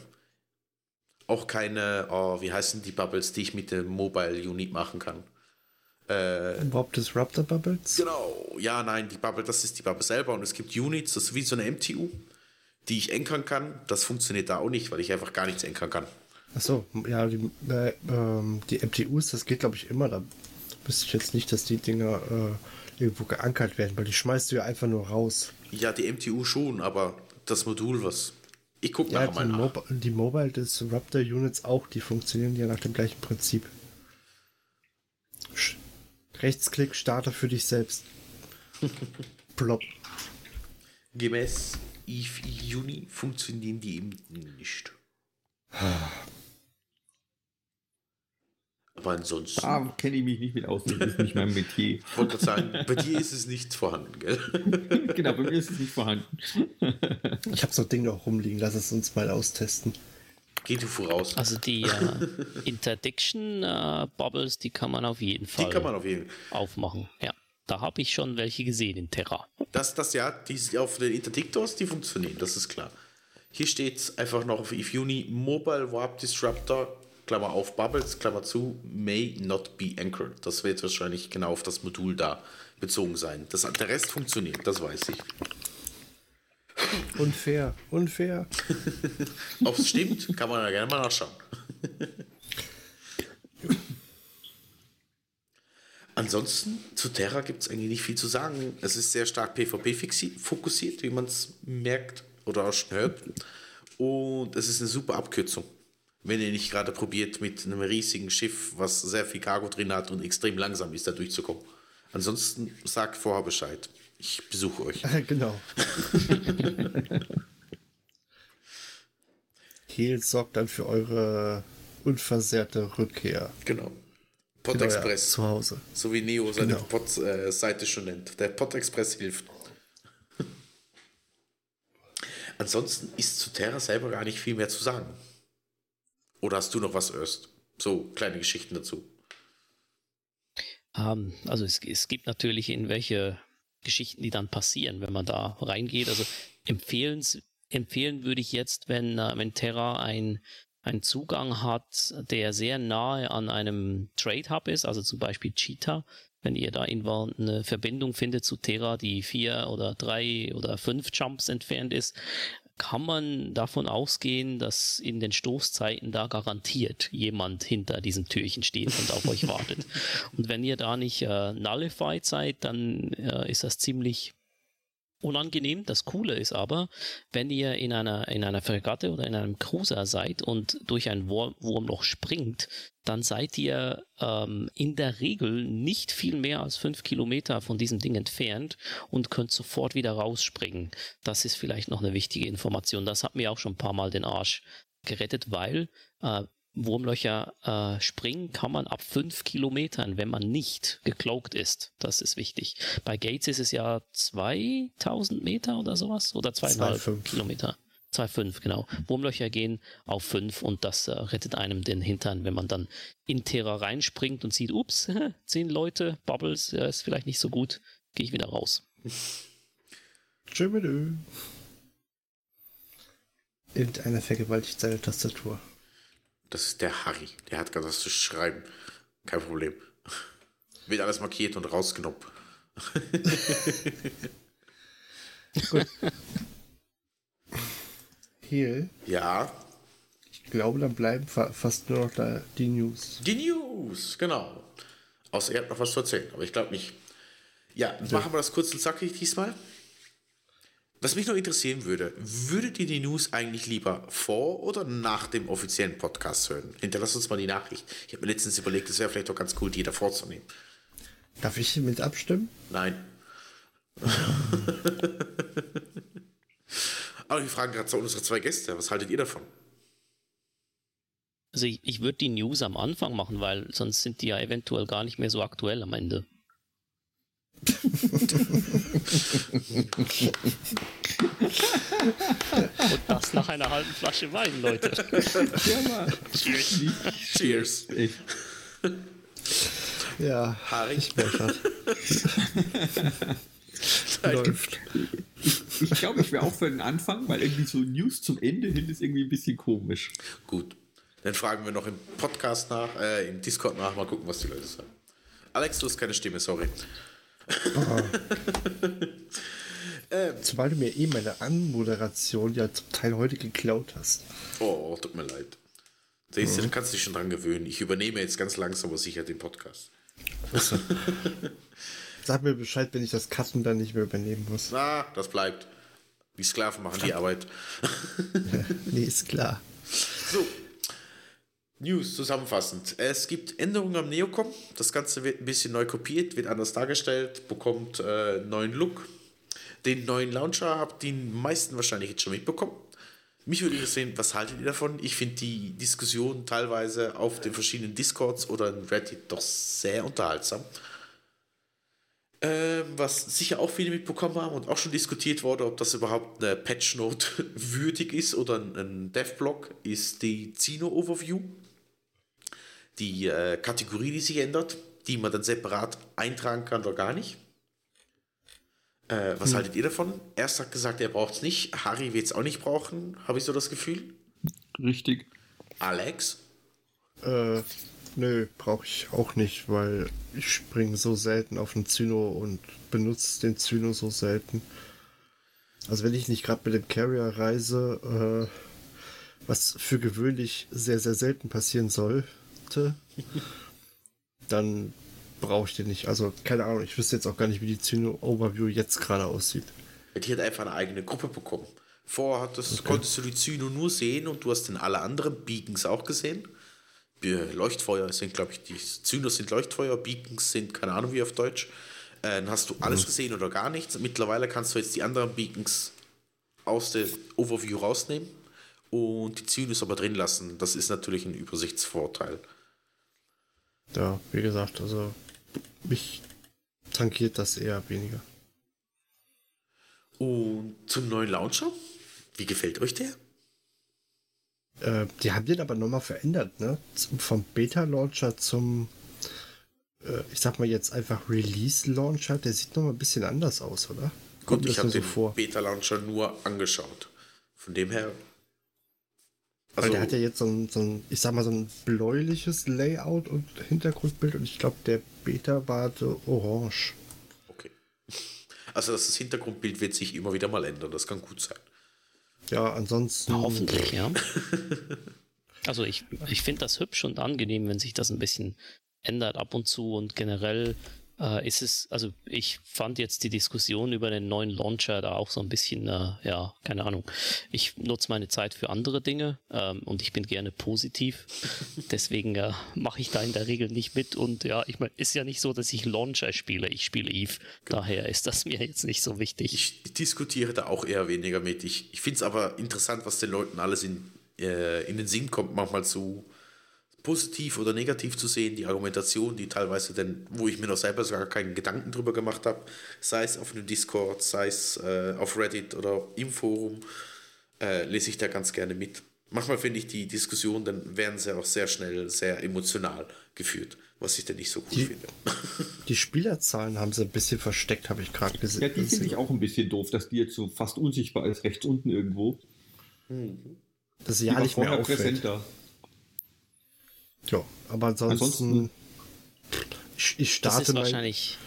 Auch keine, oh, wie heißen die Bubbles, die ich mit dem Mobile Unit machen kann. Überhaupt Disruptor Bubbles? Genau, ja, nein, die Bubble, das ist die Bubble selber und es gibt Units, das ist wie so eine MTU, die ich enkern kann. Das funktioniert da auch nicht, weil ich einfach gar nichts enkern kann. Achso, ja, die, äh, ähm, die MTUs, das geht glaube ich immer. Da wüsste ich jetzt nicht, dass die Dinger äh, irgendwo geankert werden, weil die schmeißt du ja einfach nur raus. Ja, die MTU schon, aber das Modul, was Ich gucke Ja, nachher mal die, nach. Die Mobile Disruptor Units auch, die funktionieren ja nach dem gleichen Prinzip. Sch Rechtsklick, Starter für dich selbst. *laughs* Plop. Gemäß EVE Juni funktionieren die eben nicht. *sighs* Aber ansonsten, Da kenne ich mich nicht mit aus, das ist nicht mein Metier. *laughs* ich wollte gerade sagen, bei dir ist es nicht vorhanden, gell? *laughs* genau, bei mir ist es nicht vorhanden. *laughs* Ich habe so ein Ding noch rumliegen, lass es uns mal austesten. Geh du voraus. Also die äh, Interdiction äh, Bubbles, die kann man auf jeden Fall Die kann man auf jeden aufmachen. Ja, da habe ich schon welche gesehen in Terra. Das, das ja, die auf den Interdictors, die funktionieren, das ist klar. Hier steht einfach noch auf If Uni Mobile Warp Disruptor, Klammer auf Bubbles, Klammer zu, may not be anchored. Das wird wahrscheinlich genau auf das Modul da bezogen sein. Das, der Rest funktioniert, das weiß ich. Unfair, unfair. *laughs* Ob es stimmt, kann man ja gerne mal nachschauen. *laughs* Ansonsten zu Terra gibt es eigentlich nicht viel zu sagen. Es ist sehr stark PvP-fokussiert, wie man es merkt oder auch schon hört. Und es ist eine super Abkürzung. Wenn ihr nicht gerade probiert, mit einem riesigen Schiff, was sehr viel Cargo drin hat und extrem langsam ist, da durchzukommen. Ansonsten sagt vorher Bescheid. Ich besuche euch. *laughs* genau. *laughs* Heal sorgt dann für eure unversehrte Rückkehr. Genau. Pod Genau, ja, Express. zu Hause. So wie Neo seine Genau. Pod, äh, Seite schon nennt. Der Pod Express hilft. *laughs* Ansonsten ist zu Terra selber gar nicht viel mehr zu sagen. Oder hast du noch was, Erst? So kleine Geschichten dazu. Ähm, also es, es gibt natürlich irgendwelche Geschichten, die dann passieren, wenn man da reingeht. Also empfehlens, empfehlen würde ich jetzt, wenn, äh, wenn Terra ein, einen Zugang hat, der sehr nahe an einem Trade Hub ist, also zum Beispiel Cheetah. Wenn ihr da eine Verbindung findet zu Terra, die vier oder drei oder fünf Jumps entfernt ist, kann man davon ausgehen, dass in den Stoßzeiten da garantiert jemand hinter diesem Türchen steht und auf euch wartet. *laughs* Und wenn ihr da nicht äh, nullified seid, dann äh, ist das ziemlich unangenehm. Das Coole ist aber, wenn ihr in einer, in einer Fregatte oder in einem Cruiser seid und durch ein Wurm, Wurmloch springt, dann seid ihr ähm, in der Regel nicht viel mehr als fünf Kilometer von diesem Ding entfernt und könnt sofort wieder rausspringen. Das ist vielleicht noch eine wichtige Information. Das hat mir auch schon ein paar Mal den Arsch gerettet, weil äh, Wurmlöcher äh, springen kann man ab fünf Kilometern, wenn man nicht gecloakt ist. Das ist wichtig. Bei Gates ist es ja 2000 Meter oder sowas oder zweieinhalb 2,5. Kilometer. 2,5, genau. Wurmlöcher gehen auf 5 und das äh, rettet einem den Hintern, wenn man dann in Terra reinspringt und sieht, ups, *laughs* zehn Leute, Bubbles, ja, ist vielleicht nicht so gut, gehe ich wieder raus. *laughs* Tschüss. Irgendeiner vergewaltigt seine Tastatur. Das ist der Harry. Der hat gerade was zu schreiben. Kein Problem. Wird alles markiert und rausgenommen. Heal. Ja, Ich glaube, dann bleiben fa fast nur noch da die News. Die News, genau. Außer ihr habt noch was zu erzählen, aber ich glaube nicht. Ja, machen wir das kurz und zackig diesmal. Was mich noch interessieren würde, würdet ihr die News eigentlich lieber vor oder nach dem offiziellen Podcast hören? Hinterlasst uns mal die Nachricht. Ich habe mir letztens überlegt, es wäre vielleicht doch ganz cool, die da vorzunehmen. Darf ich mit abstimmen? Nein. *laughs* aber wir fragen gerade so unsere zwei Gäste, was haltet ihr davon? Also ich, ich würde die News am Anfang machen, weil sonst sind die ja eventuell gar nicht mehr so aktuell am Ende. *laughs* Und das nach einer halben Flasche Wein, Leute. Ja, Mann. Cheers. Echt. Ja, Harry? ich Läuft. Ich glaube, ich wäre auch für den Anfang, weil irgendwie so News zum Ende hin ist irgendwie ein bisschen komisch. Gut. Dann fragen wir noch im Podcast nach, äh, im Discord nach, mal gucken, was die Leute sagen. Alex, du hast keine Stimme, sorry. *laughs* Zumal du mir eh meine Anmoderation ja zum Teil heute geklaut hast. Oh, tut mir leid. Siehst du, du kannst dich schon dran gewöhnen. Ich übernehme jetzt ganz langsam aber sicher den Podcast. *laughs* Sag mir Bescheid, wenn ich das Cutten dann nicht mehr übernehmen muss. Na, das bleibt. Die Sklaven machen die Arbeit. *laughs* nee, ist klar. So, News zusammenfassend. Es gibt Änderungen am Neocom. Das Ganze wird ein bisschen neu kopiert, wird anders dargestellt, bekommt äh, neuen Look. Den neuen Launcher habt die meisten wahrscheinlich jetzt schon mitbekommen. Mich würde interessieren, was haltet ihr davon? Ich finde die Diskussion teilweise auf den verschiedenen Discords oder in Reddit doch sehr unterhaltsam. Ähm, was sicher auch viele mitbekommen haben und auch schon diskutiert wurde, ob das überhaupt eine Patch-Note *laughs* würdig ist oder ein Dev-Blog, ist die Zino-Overview die äh, Kategorie, die sich ändert, die man dann separat eintragen kann oder gar nicht. Äh, was hm. haltet ihr davon? Erst hat gesagt, er braucht es nicht. Harry wird es auch nicht brauchen, habe ich so das Gefühl. Richtig. Alex? Äh, nö, brauche ich auch nicht, weil ich springe so selten auf den Zyno und benutze den Zyno so selten. Also wenn ich nicht gerade mit dem Carrier reise, äh, was für gewöhnlich sehr, sehr selten passieren soll, hätte, dann brauche ich den nicht. Also, keine Ahnung, ich wüsste jetzt auch gar nicht, wie die Zyno-Overview jetzt gerade aussieht. Die hat einfach eine eigene Gruppe bekommen. Vorher hattest, okay. konntest du die Zyno nur sehen und du hast in alle anderen Beacons auch gesehen. Leuchtfeuer sind, glaube ich, die Zynos sind Leuchtfeuer, Beacons sind, keine Ahnung wie auf Deutsch. Äh, dann hast du alles mhm. gesehen oder gar nichts. Mittlerweile kannst du jetzt die anderen Beacons aus der Overview rausnehmen und die Zynos aber drin lassen. Das ist natürlich ein Übersichtsvorteil ja, wie gesagt, also mich tankiert das eher weniger. Und zum neuen Launcher? Wie gefällt euch der? Äh, die haben den aber nochmal verändert, ne? Vom Beta-Launcher zum, äh, ich sag mal jetzt einfach Release-Launcher, der sieht nochmal ein bisschen anders aus, oder? Gut, ich habe den so Beta-Launcher nur angeschaut. Von dem her also, Weil der hat ja jetzt so ein, so ein, ich sag mal, so ein bläuliches Layout und Hintergrundbild und ich glaube, der Beta war so orange. Okay. *laughs* Also das Hintergrundbild wird sich immer wieder mal ändern, das kann gut sein. Ja, ansonsten. Hoffentlich, ja. *laughs* also ich, ich finde das hübsch und angenehm, wenn sich das ein bisschen ändert ab und zu und generell äh, ist es, also ich fand jetzt die Diskussion über den neuen Launcher da auch so ein bisschen, äh, ja, keine Ahnung. Ich nutze meine Zeit für andere Dinge ähm, und ich bin gerne positiv. *laughs* Deswegen äh, mache ich da in der Regel nicht mit und ja, ich meine, ist ja nicht so, dass ich Launcher spiele, ich spiele Eve. Daher ist das mir jetzt nicht so wichtig. Ich diskutiere da auch eher weniger mit. Ich, ich finde es aber interessant, was den Leuten alles in, äh, in den Sinn kommt, manchmal zu positiv oder negativ zu sehen, die Argumentation, die teilweise denn, wo ich mir noch selber sogar keinen Gedanken drüber gemacht habe, sei es auf einem Discord, sei es äh, auf Reddit oder im Forum, äh, lese ich da ganz gerne mit. Manchmal finde ich die Diskussion, dann werden sie auch sehr schnell sehr emotional geführt, was ich dann nicht so gut die, finde. *laughs* Die Spielerzahlen haben sie ein bisschen versteckt, habe ich gerade gesehen. Ja, die finde ich auch ein bisschen doof, dass die jetzt so fast unsichtbar ist, rechts unten irgendwo. Mhm. Das ist ja nicht mehr auffällt. präsenter. Ja, aber ansonsten, ansonsten ich, ich starte das ist wahrscheinlich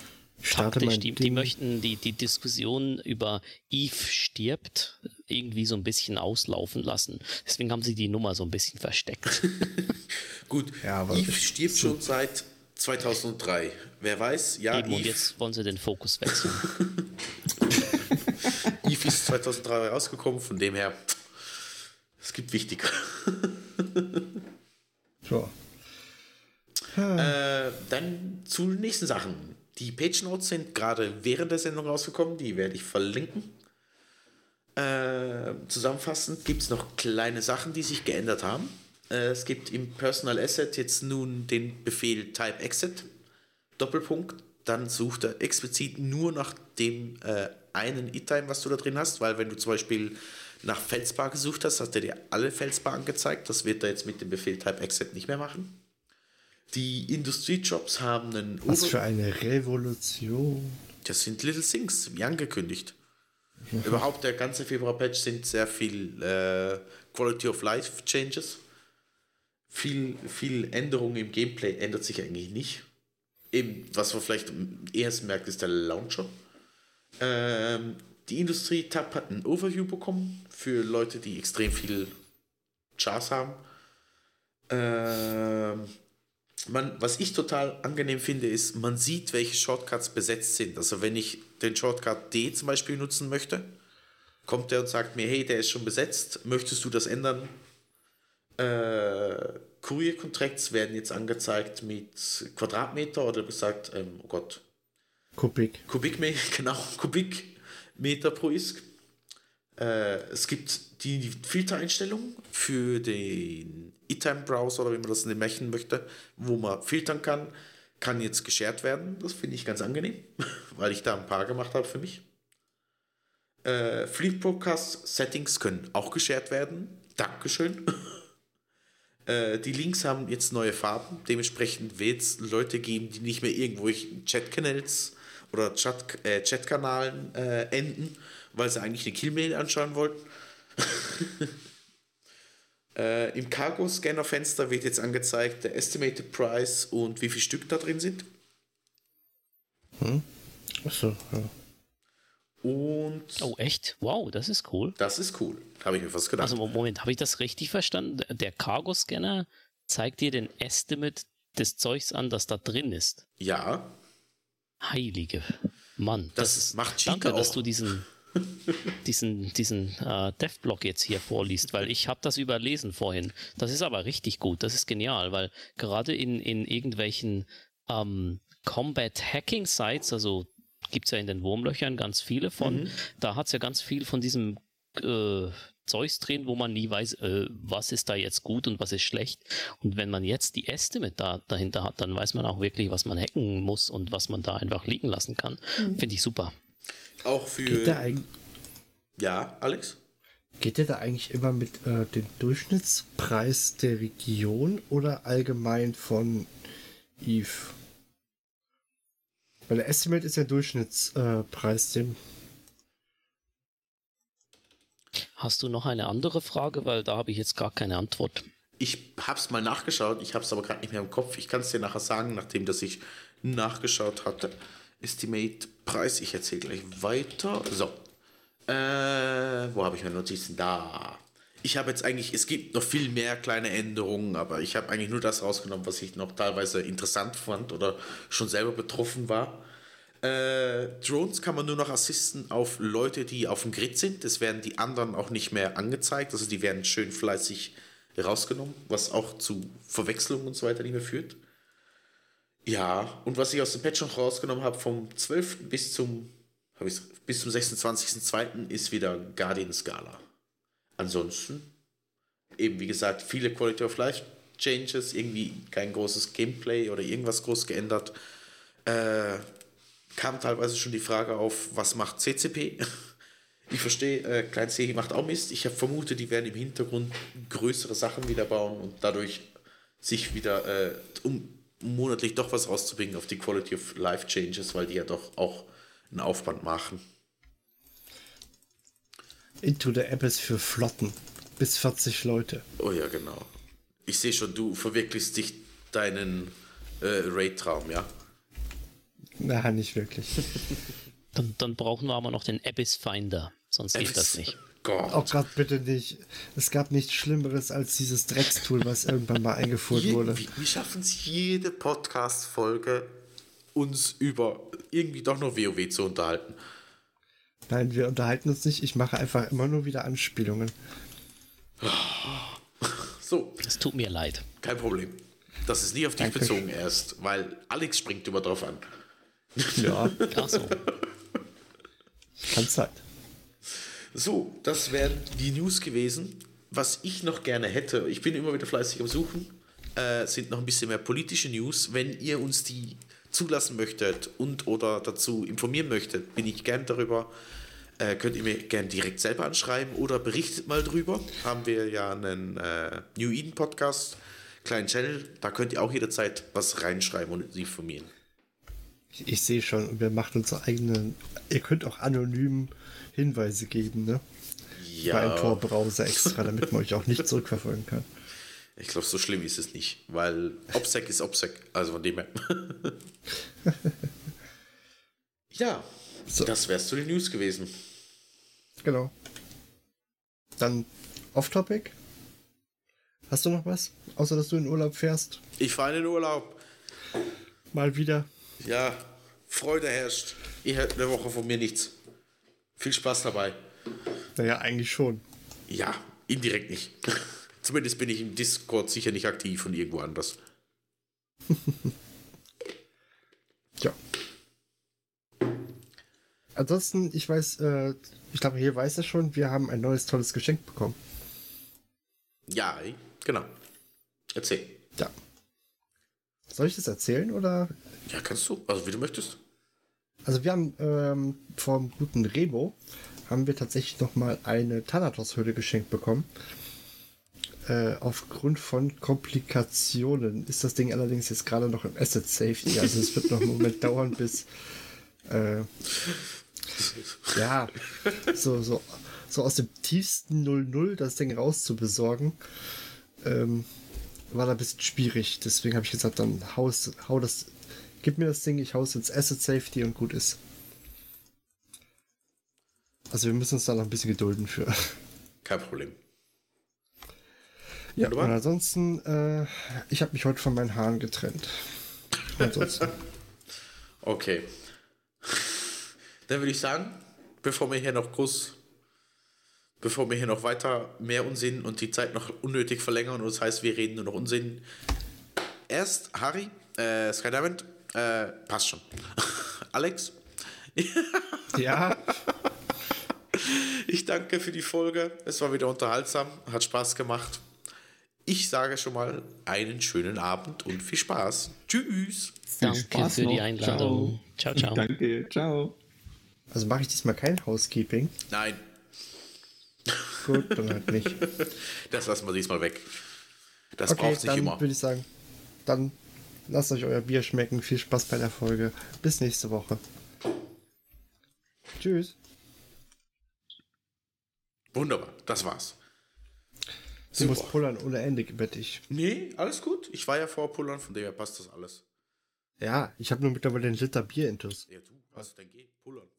taktisch. Die, die, möchten die, die Diskussion über Eve stirbt irgendwie so ein bisschen auslaufen lassen. Deswegen haben sie die Nummer so ein bisschen versteckt. *laughs* Gut, ja, Eve stirbt schon seit 2003. Wer weiß, ja. Eben, Eve. und jetzt wollen sie den Fokus wechseln. *laughs* Eve ist 2003 rausgekommen, von dem her, es gibt wichtiger. Ja. Äh, dann zu den nächsten Sachen. Die Page Notes sind gerade während der Sendung rausgekommen, die werde ich verlinken. Äh, zusammenfassend gibt es noch kleine Sachen, die sich geändert haben. Äh, es gibt im Personal Asset jetzt nun den Befehl Type Exit, Doppelpunkt. Dann sucht er explizit nur nach dem äh, einen E-Time, was du da drin hast, weil wenn du zum Beispiel nach Felsbar gesucht hast, hat er dir alle Felsbar angezeigt. Das wird er jetzt mit dem Befehl Type Exit nicht mehr machen. Die Industriejobs haben einen. Was Ober für eine Revolution. Das sind Little Things, wie angekündigt. Überhaupt der ganze Februar-Patch sind sehr viel äh, Quality of Life Changes. Viel, viel Änderungen im Gameplay ändert sich eigentlich nicht. Eben, was man vielleicht erst merkt, ist der Launcher. Ähm, die Industrie-Tab hat ein Overview bekommen für Leute, die extrem viel Chars haben. Ähm, man, was ich total angenehm finde, ist, man sieht, welche Shortcuts besetzt sind. Also wenn ich den Shortcut D zum Beispiel nutzen möchte, kommt der und sagt mir, hey, der ist schon besetzt, möchtest du das ändern? Äh, Courier Contracts werden jetzt angezeigt mit Quadratmeter oder gesagt, ähm, oh Gott, Kubik. Kubikmeter, *laughs* genau, Kubikmeter pro ISK. Äh, es gibt die Filtereinstellung für den eTime-Browser oder wie man das nennen möchte, wo man filtern kann, kann jetzt geshared werden. Das finde ich ganz angenehm, *laughs* weil ich da ein paar gemacht habe für mich. Äh, Fleet Broadcast Settings können auch geshared werden. Dankeschön. *laughs* äh, die Links haben jetzt neue Farben. Dementsprechend wird es Leute geben, die nicht mehr irgendwo Chat-Canals oder Chat, äh, Chat-Kanalen äh, enden, weil sie eigentlich eine Killmail anschauen wollten. *laughs* äh, Im Cargo-Scanner-Fenster wird jetzt angezeigt der Estimated Price und wie viele Stück da drin sind. Hm? Achso, ja. Und. Oh, echt? Wow, das ist cool. Das ist cool. Habe ich mir fast gedacht. Also, Moment, habe ich das richtig verstanden? Der Cargo-Scanner zeigt dir den Estimate des Zeugs an, das da drin ist. Ja. Heilige Mann. Das, das macht Chica Danke, auch. dass du diesen, diesen, diesen äh, Dev-Blog jetzt hier vorliest, weil ich habe das überlesen vorhin. Das ist aber richtig gut. Das ist genial, weil gerade in, in irgendwelchen ähm, Combat-Hacking-Sites, also gibt es ja in den Wurmlöchern ganz viele von. Mhm. Da hat es ja ganz viel von diesem äh, Zeugs drin, wo man nie weiß, äh, was ist da jetzt gut und was ist schlecht. Und wenn man jetzt die Estimate da, dahinter hat, dann weiß man auch wirklich, was man hacken muss und was man da einfach liegen lassen kann. Mhm. Finde ich super. Auch für. Ja, Alex? Geht der da eigentlich immer mit äh, dem Durchschnittspreis der Region oder allgemein von Eve? Weil der Estimate ist ja Durchschnittspreis, äh, Hast du noch eine andere Frage? Weil da habe ich jetzt gar keine Antwort. Ich habe es mal nachgeschaut, ich habe es aber gerade nicht mehr im Kopf. Ich kann es dir nachher sagen, nachdem dass ich nachgeschaut hatte. Estimate Preis, ich erzähle gleich weiter. So. Äh, wo habe ich meine Notizen? Da. Ich habe jetzt eigentlich, es gibt noch viel mehr kleine Änderungen, aber ich habe eigentlich nur das rausgenommen, was ich noch teilweise interessant fand oder schon selber betroffen war. Äh, Drones kann man nur noch assisten auf Leute, die auf dem Grid sind. Das werden die anderen auch nicht mehr angezeigt. Also die werden schön fleißig rausgenommen, was auch zu Verwechslungen und so weiter nicht mehr führt. Ja, und was ich aus dem Patch noch rausgenommen habe, vom 12. bis zum, bis zum 26.02. ist wieder Guardian Scala. Ansonsten, eben wie gesagt, viele Quality of Life Changes, irgendwie kein großes Gameplay oder irgendwas groß geändert. Äh, kam teilweise schon die Frage auf, was macht CCP? *laughs* Ich verstehe, äh, Klein C macht auch Mist. Ich vermute, die werden im Hintergrund größere Sachen wieder bauen und dadurch sich wieder, äh, um monatlich doch was rauszubringen auf die Quality of Life Changes, weil die ja doch auch einen Aufwand machen. Into the Abyss für Flotten. Bis 40 Leute. Oh ja, genau. Ich sehe schon, du verwirklichst dich deinen äh, Raid-Traum, ja? Na, nicht wirklich. dann, dann, brauchen wir aber noch den Abyss Finder, sonst Abyss. geht das nicht. Gott. Oh Gott, bitte nicht. Es gab nichts Schlimmeres als dieses Dreckstool, was irgendwann mal eingeführt Je, wurde. Wir, wir schaffen es jede Podcast-Folge, uns über irgendwie doch noch WoW zu unterhalten. Nein, wir unterhalten uns nicht. Ich mache einfach immer nur wieder Anspielungen. *laughs* So. Es tut mir leid. Kein Problem. Das ist nie auf dich Danke. bezogen erst, weil Alex springt immer drauf an. Ja. Ach so. *laughs* Kann Zeit. So, das wären die News gewesen. Was ich noch gerne hätte, ich bin immer wieder fleißig am Suchen, äh, sind noch ein bisschen mehr politische News. Wenn ihr uns die zulassen möchtet und oder dazu informieren möchtet, bin ich gern darüber. Äh, könnt ihr mir gern direkt selber anschreiben oder berichtet mal drüber. Haben wir ja einen äh, New Eden Podcast, kleinen Channel, da könnt ihr auch jederzeit was reinschreiben und informieren. Ich, ich sehe schon, wir machen unsere eigenen. Ihr könnt auch anonym Hinweise geben, ne? Ja. Bei einem Tor-Browser extra, damit man euch auch nicht zurückverfolgen kann. Ich glaube, so schlimm ist es nicht, weil OPSEC ist OPSEC, also von dem her. *laughs* ja, so. das wär's zu den News gewesen. Genau. Dann Off-Topic. Hast du noch was? Außer, dass du in Urlaub fährst? Ich fahre in den Urlaub. Mal wieder. Ja, Freude herrscht. Ihr hört eine Woche von mir nichts. Viel Spaß dabei. Naja, eigentlich schon. Ja, indirekt nicht. *laughs* Zumindest bin ich im Discord sicher nicht aktiv und irgendwo anders. *laughs* Ja. Ansonsten, ich weiß, äh, ich glaube, hier weiß er schon, wir haben ein neues tolles Geschenk bekommen. Ja, genau. Erzähl. Ja. Soll ich das erzählen oder? Ja, kannst du. Also wie du möchtest. Also wir haben ähm, vom guten Rebo haben wir tatsächlich noch mal eine Thanatos-Höhle geschenkt bekommen. Äh, aufgrund von Komplikationen ist das Ding allerdings jetzt gerade noch im Asset Safety. Also es wird noch einen Moment *laughs* dauern, bis äh, ja so, so, so aus dem tiefsten 00 das Ding rauszubesorgen. Ähm, war da ein bisschen schwierig. Deswegen habe ich gesagt, dann hau, hau das, gib mir das Ding, ich hau es ins Asset Safety und gut ist. Also wir müssen uns da noch ein bisschen gedulden für. Kein Problem. Ja, Wunderbar. und ansonsten, äh, ich habe mich heute von meinen Haaren getrennt. Ansonsten. *laughs* Okay. Dann würde ich sagen, bevor wir hier noch groß, bevor wir hier noch weiter mehr Unsinn und die Zeit noch unnötig verlängern und das heißt, wir reden nur noch Unsinn. Erst Harry, äh, Sky Diamond, äh, passt schon. *laughs* Alex, ja, *laughs* ich danke für die Folge. Es war wieder unterhaltsam, hat Spaß gemacht. Ich sage schon mal einen schönen Abend und viel Spaß. Tschüss. Danke Spaß für die noch. Einladung. Ciao, ciao. Danke, ciao. also mache ich diesmal kein Housekeeping. Nein, Gut, dann halt nicht. das lassen wir diesmal weg. Das Okay, braucht sich dann immer. würde ich sagen, dann lasst euch euer Bier schmecken. Viel Spaß bei der Folge. Bis nächste Woche. Tschüss. Wunderbar, das war's. Du musst pullern ohne Ende, wette ich. Nee, alles gut. Ich war ja vor Pullern, von daher passt das alles. Ja, ich habe nur mittlerweile den Liter Bier intus. Ja, du hast dein G. Pullern. Viel Spaß.